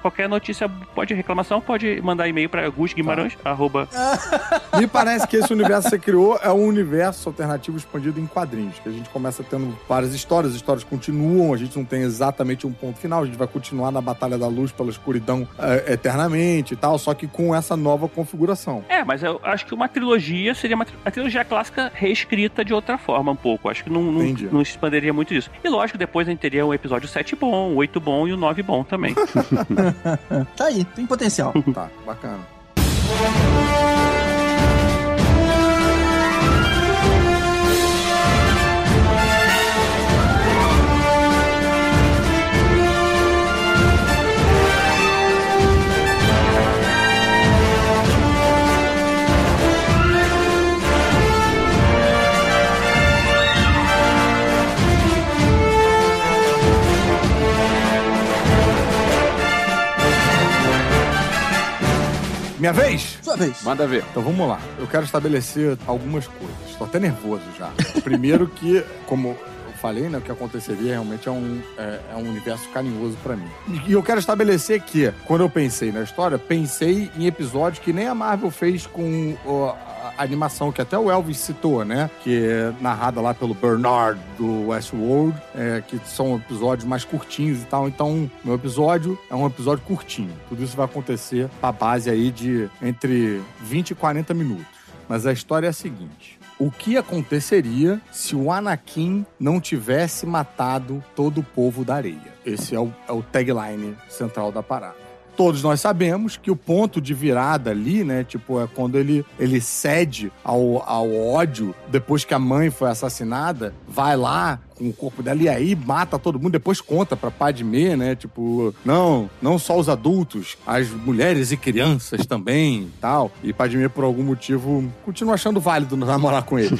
E: qualquer notícia, pode reclamação, pode mandar e-mail para Gus Guimarães, arroba. *laughs*
D: Me parece que esse universo que você criou é um universo alternativo expandido em quadrinhos. Que a gente começa tendo várias histórias, as histórias continuam, a gente não tem exatamente um ponto final, a gente vai continuar na Batalha da Luz pela escuridão eh, eternamente e tal, só que com essa nova configuração.
E: É, mas eu acho que uma trilogia seria uma tri- a trilogia clássica reescrita de outra forma um pouco. Acho que não, não, não se expandiria muito isso. E lógico, depois a gente teria o episódio 7 bom, o 8 bom e o 9 bom também. *laughs* *laughs*
B: Tá aí, tem potencial.
D: Tá, bacana. Minha vez?
B: Sua vez.
C: Manda ver.
D: Então vamos lá. Eu quero estabelecer algumas coisas. Estou até nervoso já. Primeiro que, como falei, né, o que aconteceria realmente é um, é, é um universo carinhoso pra mim. E eu quero estabelecer que, quando eu pensei na história, pensei em episódios que nem a Marvel fez com a animação que até o Elvis citou, né? Que é narrada lá pelo Bernard do Westworld, é, que são episódios mais curtinhos e tal. Então, meu episódio é um episódio curtinho. Tudo isso vai acontecer à base aí de entre 20 e 40 minutos. Mas a história é a seguinte. O que aconteceria se o Anakin não tivesse matado todo o povo da areia? Esse é o, é o tagline central da parada todos nós sabemos que o ponto de virada ali, né, tipo, é quando ele, ele cede ao, ao ódio depois que a mãe foi assassinada, vai lá com o corpo dela e aí mata todo mundo, depois conta pra Padmé, né, tipo, não, não só os adultos, as mulheres e crianças também e tal. E Padmé, por algum motivo, continua achando válido *laughs* namorar com ele.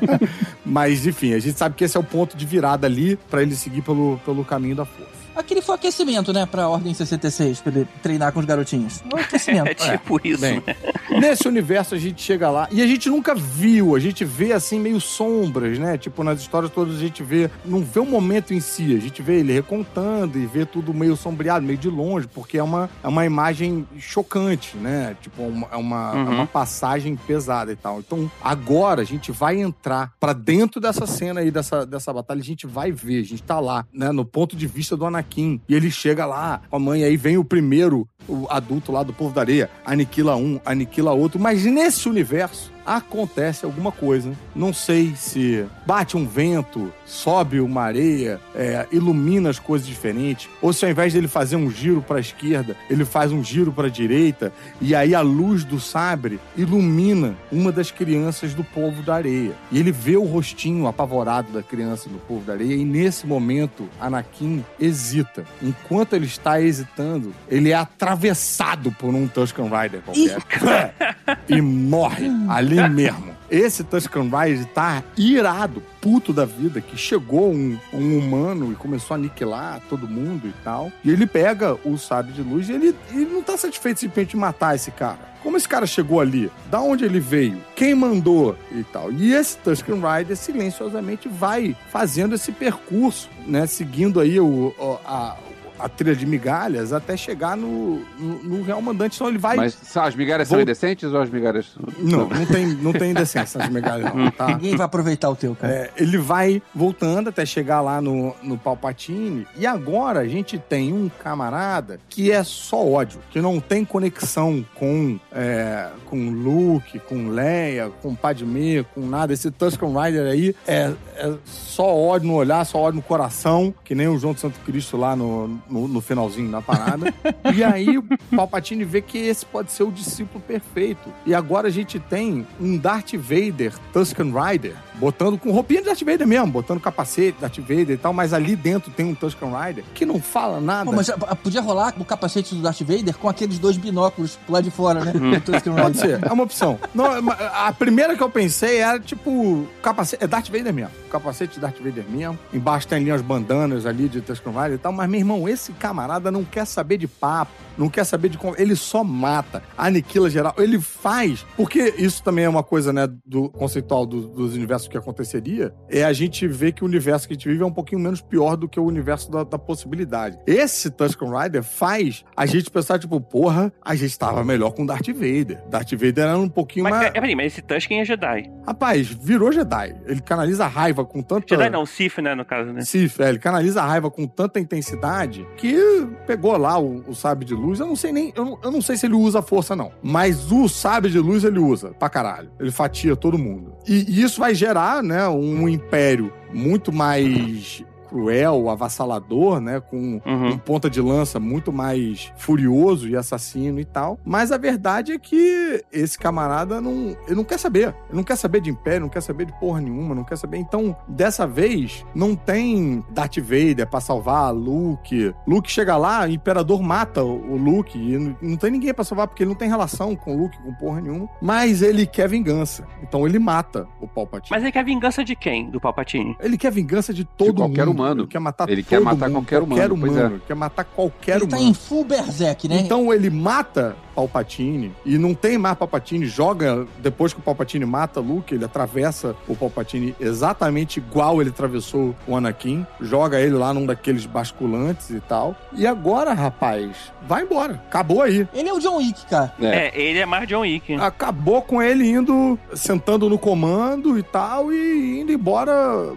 D: *laughs* Mas, enfim, a gente sabe que esse é o ponto de virada ali pra ele seguir pelo, pelo caminho da força.
B: Aquele foi aquecimento, né, pra Ordem 66, pra ele treinar com os garotinhos. Foi *laughs* aquecimento.
E: É tipo isso,
D: Bem,
E: né?
D: Nesse universo a gente chega lá e a gente nunca viu, a gente vê assim meio sombras, né? Tipo, nas histórias todas a gente vê, não vê o momento em si, a gente vê ele recontando e vê tudo meio sombreado, meio de longe, porque é uma, é uma imagem chocante, né? Tipo, uma- é uma,
E: Uhum.
D: é uma passagem pesada e tal. Então, agora a gente vai entrar pra dentro dessa cena aí, dessa, dessa batalha, a gente vai ver, a gente tá lá, né? No ponto de vista do Anakin. E ele chega lá com a mãe, aí vem o primeiro, o adulto lá do povo da areia, aniquila um, aniquila outro. Mas nesse universo acontece alguma coisa. Não sei se bate um vento, sobe uma areia, é, ilumina as coisas diferentes, ou se ao invés dele fazer um giro para a esquerda, ele faz um giro para a direita e aí a luz do sabre ilumina uma das crianças do povo da areia. E ele vê o rostinho apavorado da criança do povo da areia e nesse momento Anakin hesita. Enquanto ele está hesitando, ele é atravessado por um Tusken Rider qualquer *laughs* e morre ali *laughs* mesmo. Esse Tusken Rider tá irado, puto da vida, que chegou um, um humano e começou a aniquilar todo mundo e tal. E ele pega o sábio de luz e ele, ele não tá satisfeito simplesmente de matar esse cara. Como esse cara chegou ali? Da onde ele veio? Quem mandou? E tal. E esse Tusken Rider silenciosamente vai fazendo esse percurso, né? Seguindo aí o- a, a trilha de migalhas até chegar no, no, no Real Mandante. Então ele vai.
C: Mas são- as migalhas são indecentes ou as migalhas.
D: Não, não tem, não tem decência nas migalhas, não, tá? *laughs*
B: Ninguém vai aproveitar o teu, cara.
D: É, ele vai voltando até chegar lá no, no Palpatine. E agora a gente tem um camarada que é só ódio, que não tem conexão com, é, com Luke, com Leia, com Padmé, com nada. Esse Tusken Rider aí é, é só ódio no olhar, só ódio no coração, que nem o João de Santo Cristo lá no, no, no finalzinho da parada. *laughs* e aí o Palpatine vê que esse pode ser o discípulo perfeito. E agora a gente tem um Darth Vader Tusken Rider botando com roupinha de Darth Vader mesmo, botando capacete Darth Vader e tal, mas ali dentro tem um Tusken Rider que não fala nada.
B: Pô, mas ah, podia rolar o capacete do Darth Vader com aqueles dois binóculos lá de fora, né? Tusken
D: Pode
B: Rider.
D: ser, é uma opção. Não, mas a primeira que eu pensei era tipo, capacete, é Darth Vader mesmo. Capacete de Darth Vader mesmo. Embaixo tem ali as bandanas ali de Tusken Rider e tal. Mas, meu irmão, esse camarada não quer saber de papo, não quer saber de como. Ele só mata, aniquila geral. Ele faz. Porque isso também é uma coisa, né, do conceitual do- dos universos que aconteceria. É a gente ver que o universo que a gente vive é um pouquinho menos pior do que o universo da, da possibilidade. Esse Tusken Rider faz a gente pensar, tipo, porra, a gente tava melhor com Darth Vader. Darth Vader era um pouquinho
E: Mas,
D: mais.
E: é, peraí, mas esse Tusken é Jedi.
D: Rapaz, virou Jedi. Ele canaliza a raiva com tanta.
E: Jedi não, Sith, né, no caso, né?
D: Sith, é, ele canaliza a raiva com tanta intensidade que pegou lá o, o sábio de luz. Eu não sei nem. Eu não, eu não sei se ele usa a força, não. Mas o sábio de luz ele usa pra caralho. Ele fatia todo mundo. E, e isso vai gerar, né, um império muito mais cruel, avassalador, né? Com
E: Uhum.
D: um ponta de lança muito mais furioso e assassino e tal. Mas a verdade é que esse camarada não, ele não quer saber. Ele não quer saber de império, não quer saber de porra nenhuma, não quer saber. Então, dessa vez, não tem Darth Vader pra salvar Luke. Luke chega lá, o imperador mata o Luke e não- tem ninguém pra salvar porque ele não tem relação com o Luke, com porra nenhuma. Mas ele quer vingança. Então ele mata o Palpatine.
E: Mas ele quer vingança de quem? Do Palpatine?
D: Ele quer vingança de todo
C: qualquer
D: mundo.
C: Humano.
D: Ele quer matar
C: Ele quer matar
D: mundo,
C: qualquer humano, pois é.
D: Ele quer matar qualquer
B: Ele tá
D: humano.
B: em full berserk, né?
D: Então ele mata Palpatine e não tem mais Palpatine, joga depois que o Palpatine mata Luke, ele atravessa o Palpatine exatamente igual ele atravessou o Anakin, joga ele lá num daqueles basculantes e tal. E agora, rapaz, vai embora. Acabou aí.
B: Ele é o John Wick, cara.
E: É, ele é mais John Wick.
D: Acabou com ele indo, sentando no comando e tal, e indo embora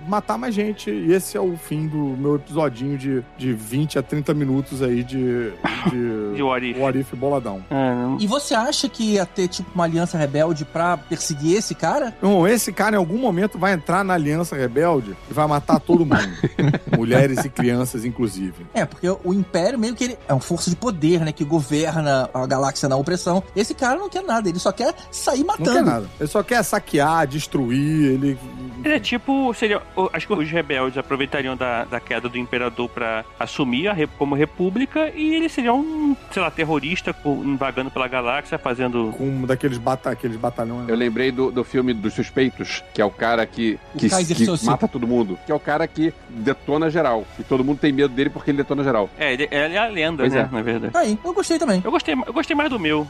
D: matar mais gente. E esse é o fim do meu episodinho de, de 20 a 30 minutos aí de, de, *laughs*
E: De What If.
D: What If boladão.
E: É, não-
B: E você acha que ia ter, tipo, uma aliança rebelde pra perseguir esse cara?
D: Bom, esse cara em algum momento vai entrar na Aliança Rebelde e vai matar todo mundo. *laughs* Mulheres e crianças, inclusive.
B: É, porque o Império meio que ele é uma força de poder, né? Que governa a galáxia na opressão. Esse cara não quer nada, ele só quer sair
D: Não
B: matando.
D: quer nada. Ele só quer saquear, destruir, ele...
E: Ele é tipo, seria, acho que os rebeldes aproveitariam da, da queda do imperador pra assumir a como república e ele seria um, sei lá, terrorista com- vagando pela galáxia, fazendo
D: Com um daqueles bata aqueles batalhões.
C: Eu lembrei do, do filme dos suspeitos, que é o cara que,
B: O
C: que, que mata todo mundo. Que é o cara que detona geral. E todo mundo tem medo dele porque ele detona geral.
E: É, ele, ele é a lenda,
C: Pois
E: né,
C: é.
E: na verdade.
B: Aí, eu gostei também.
E: Eu gostei, eu gostei mais do meu.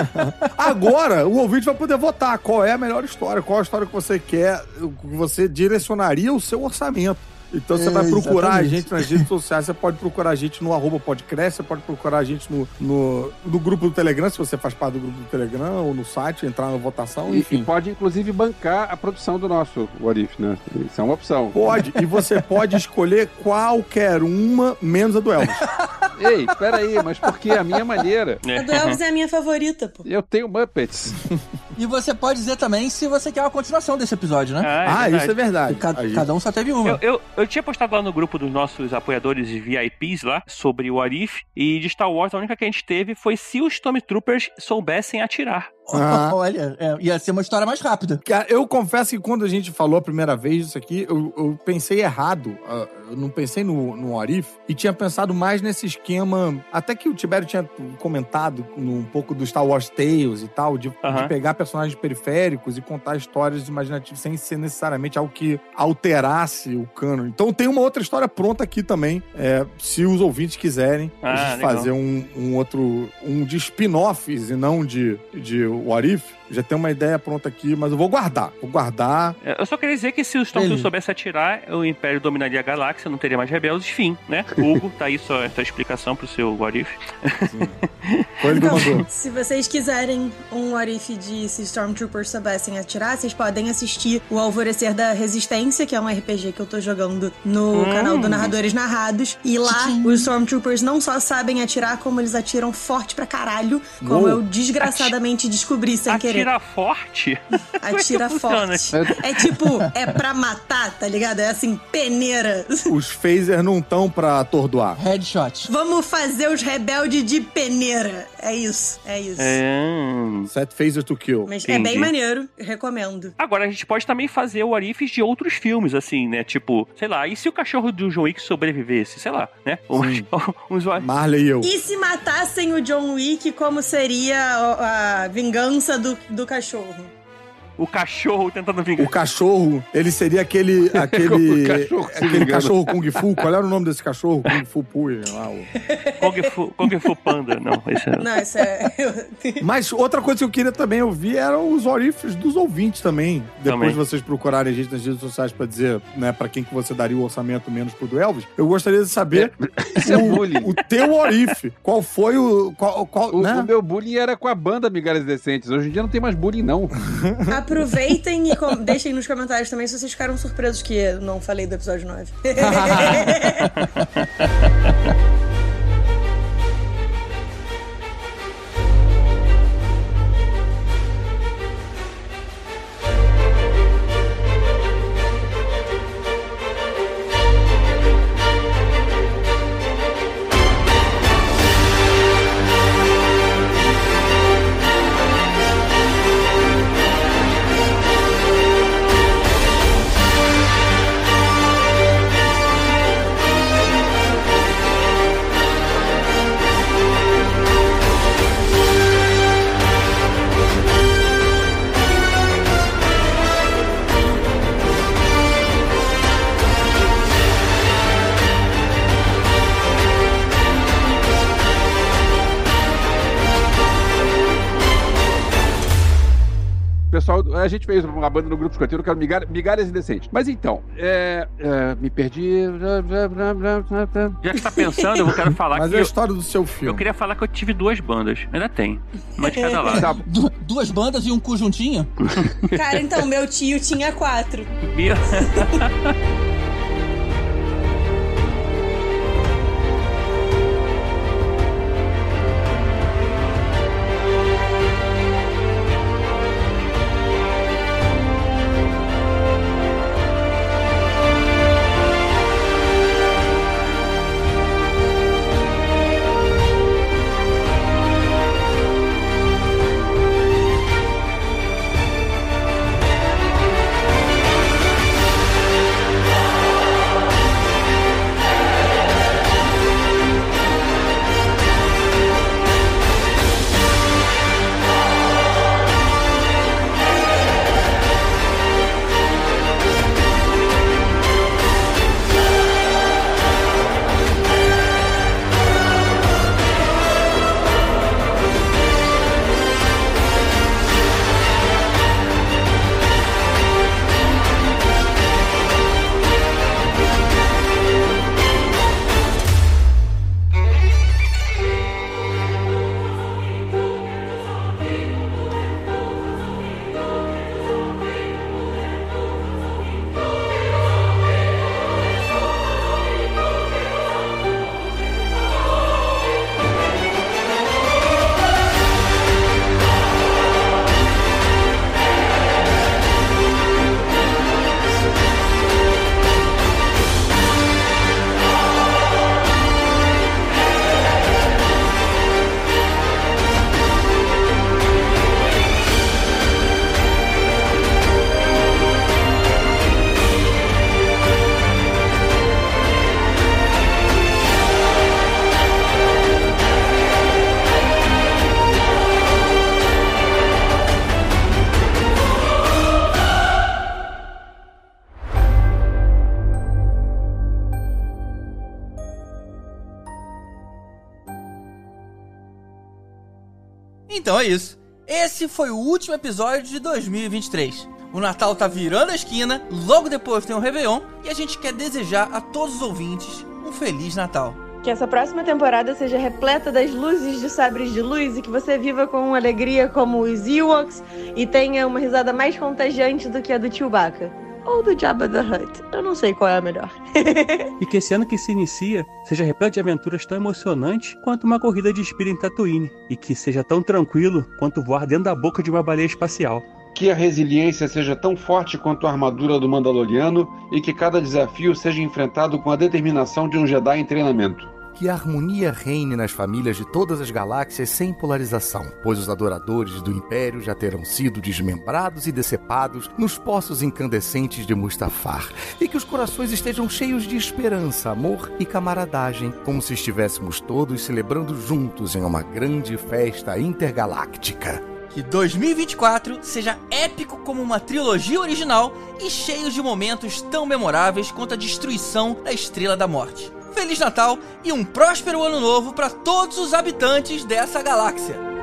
E: *laughs*
D: Agora, o ouvinte vai poder votar qual é a melhor história, qual a história que você quer, que você direcionaria o seu orçamento. Então você
B: É,
D: vai procurar a
B: exatamente.
D: gente nas redes sociais, você pode procurar a gente no arroba podcast, você pode procurar a gente no, no, no grupo do Telegram, se você faz parte do grupo do Telegram, ou no site, entrar na votação,
C: E, e
D: enfim.
C: pode, inclusive, bancar a produção do nosso What If, né? Isso é uma opção.
D: Pode, e você *laughs* pode escolher qualquer uma, menos a do Elvis.
C: Ei, peraí, mas por que a minha maneira?
F: A do Elvis é a minha favorita, pô.
C: Eu tenho Muppets.
B: E você pode dizer também se você quer uma continuação desse episódio, né?
E: Ah,
D: Ah, isso é
E: verdade.
D: Aí-
B: cada um só teve uma.
E: Eu, eu, eu tinha postado lá no grupo dos nossos apoiadores VIPs lá sobre o Arif e de Star Wars a única que a gente teve foi se os Stormtroopers soubessem atirar.
D: Ah. *laughs*
B: Olha, é, ia ser uma história mais rápida.
D: Cara, eu confesso que quando a gente falou a primeira vez isso aqui, eu, eu pensei errado. ah, eu não pensei no, no Arif e tinha pensado mais nesse esquema. Até que o Tibério tinha comentado um pouco do Star Wars Tales e tal, de,
E: Aham.
D: de pegar personagens periféricos e contar histórias imaginativas sem ser necessariamente algo que alterasse o cano. Então tem uma outra história pronta aqui também. é, se os ouvintes quiserem
E: Ah,
D: a gente
E: legal.
D: fazer um, um outro. um de spin-offs e não de, de What If. Já tem uma ideia pronta aqui, mas eu vou guardar. Vou guardar.
E: Eu só queria dizer que se os Stormtroopers
B: Beleza.
E: soubessem atirar, o Império dominaria a galáxia, não teria mais rebeldes, fim, né? Hugo, tá aí só essa explicação pro seu What If.
D: Foi ele que
F: Então,
D: mandou. *laughs*
F: se vocês quiserem um What If de se Stormtroopers soubessem atirar, vocês podem assistir o Alvorecer da Resistência, que é um RPG que eu tô jogando no
E: Hum.
F: canal do Narradores Narrados. E lá, os Stormtroopers não só sabem atirar, como eles atiram forte pra caralho, como
D: Uou.
F: eu desgraçadamente descobri sem querer.
E: Atira forte?
F: Atira
E: Como é
F: forte. É tipo, é pra matar, tá ligado? É assim, peneira.
D: Os phasers não estão pra atordoar.
B: Headshot.
F: Vamos fazer os rebeldes de peneira. É isso, é isso.
E: É...
D: Set phasers to kill.
F: Mas é bem maneiro, recomendo.
E: Agora, a gente pode também fazer o Arifes de outros filmes, assim, né? Tipo, sei lá, e se o cachorro do John Wick sobrevivesse? Sei lá, né? Uns, *laughs* uns,
D: Marley e eu.
F: E se matassem o John Wick, como seria a vingança do, do cachorro?
E: O cachorro tentando vingar.
D: O cachorro, ele seria aquele. *laughs* aquele
C: cachorro se
D: aquele
C: vingando.
D: cachorro Kung Fu. Qual era o nome desse cachorro? Kung Fu Pui. lá, o-
E: Kung Fu, Kung Fu Panda. Não, esse é...
F: Não, isso é. *laughs*
D: Mas outra coisa que eu queria também ouvir eram os orifes dos ouvintes também. Depois
E: Também.
D: de vocês procurarem a gente nas redes sociais pra dizer, né, pra quem que você daria o orçamento menos pro do Elvis, eu gostaria de saber
C: Isso é
D: o,
C: bullying.
D: o teu orife. Qual foi o. Qual, qual,
C: O,
D: né?
C: o meu bullying era com a banda Migalhas Decentes. Hoje em dia não tem mais bullying, não. *laughs*
F: Aproveitem e com- deixem nos comentários também se vocês ficaram surpresos que eu não falei do episódio 9. *laughs*
C: A gente fez uma banda no grupo escoteiro que era Migalhas, Migalhas Indecentes. Mas então, é, é, me perdi.
E: Já que tá pensando, eu quero falar
G: Mas
E: que
G: é a
E: eu,
G: história do seu filme.
E: eu queria falar que eu tive duas bandas. Ainda tem. Uma de cada lado.
C: Tá,
B: Du- duas bandas e um cu juntinho? *laughs*
H: Cara, então, meu tio tinha quatro.
E: Meu- *laughs*
B: Então é isso. Esse foi o último episódio de 2023. O Natal tá virando a esquina, logo depois tem o Réveillon e a gente quer desejar a todos os ouvintes um Feliz Natal.
F: Que essa próxima temporada seja repleta das luzes de sabres de luz e que você viva com alegria como os Ewoks e tenha uma risada mais contagiante do que a do Chewbacca. Ou do Jabba the Hutt. Eu não sei qual é a melhor. *laughs*
E: E que esse ano que se inicia seja repleto de aventuras tão emocionantes quanto uma corrida de espírito em Tatooine. E que seja tão tranquilo quanto voar dentro da boca de uma baleia espacial.
I: Que a resiliência seja tão forte quanto a armadura do Mandaloriano e que cada desafio seja enfrentado com a determinação de um Jedi em treinamento.
D: Que a harmonia reine nas famílias de todas as galáxias sem polarização, pois os adoradores do Império já terão sido desmembrados e decepados nos poços incandescentes de Mustafar, e que os corações estejam cheios de esperança, amor e camaradagem, como se estivéssemos todos celebrando juntos em uma grande festa intergaláctica.
B: Que 2024 seja épico como uma trilogia original e cheio de momentos tão memoráveis quanto a destruição da Estrela da Morte. Feliz Natal e um próspero ano novo para todos os habitantes dessa galáxia.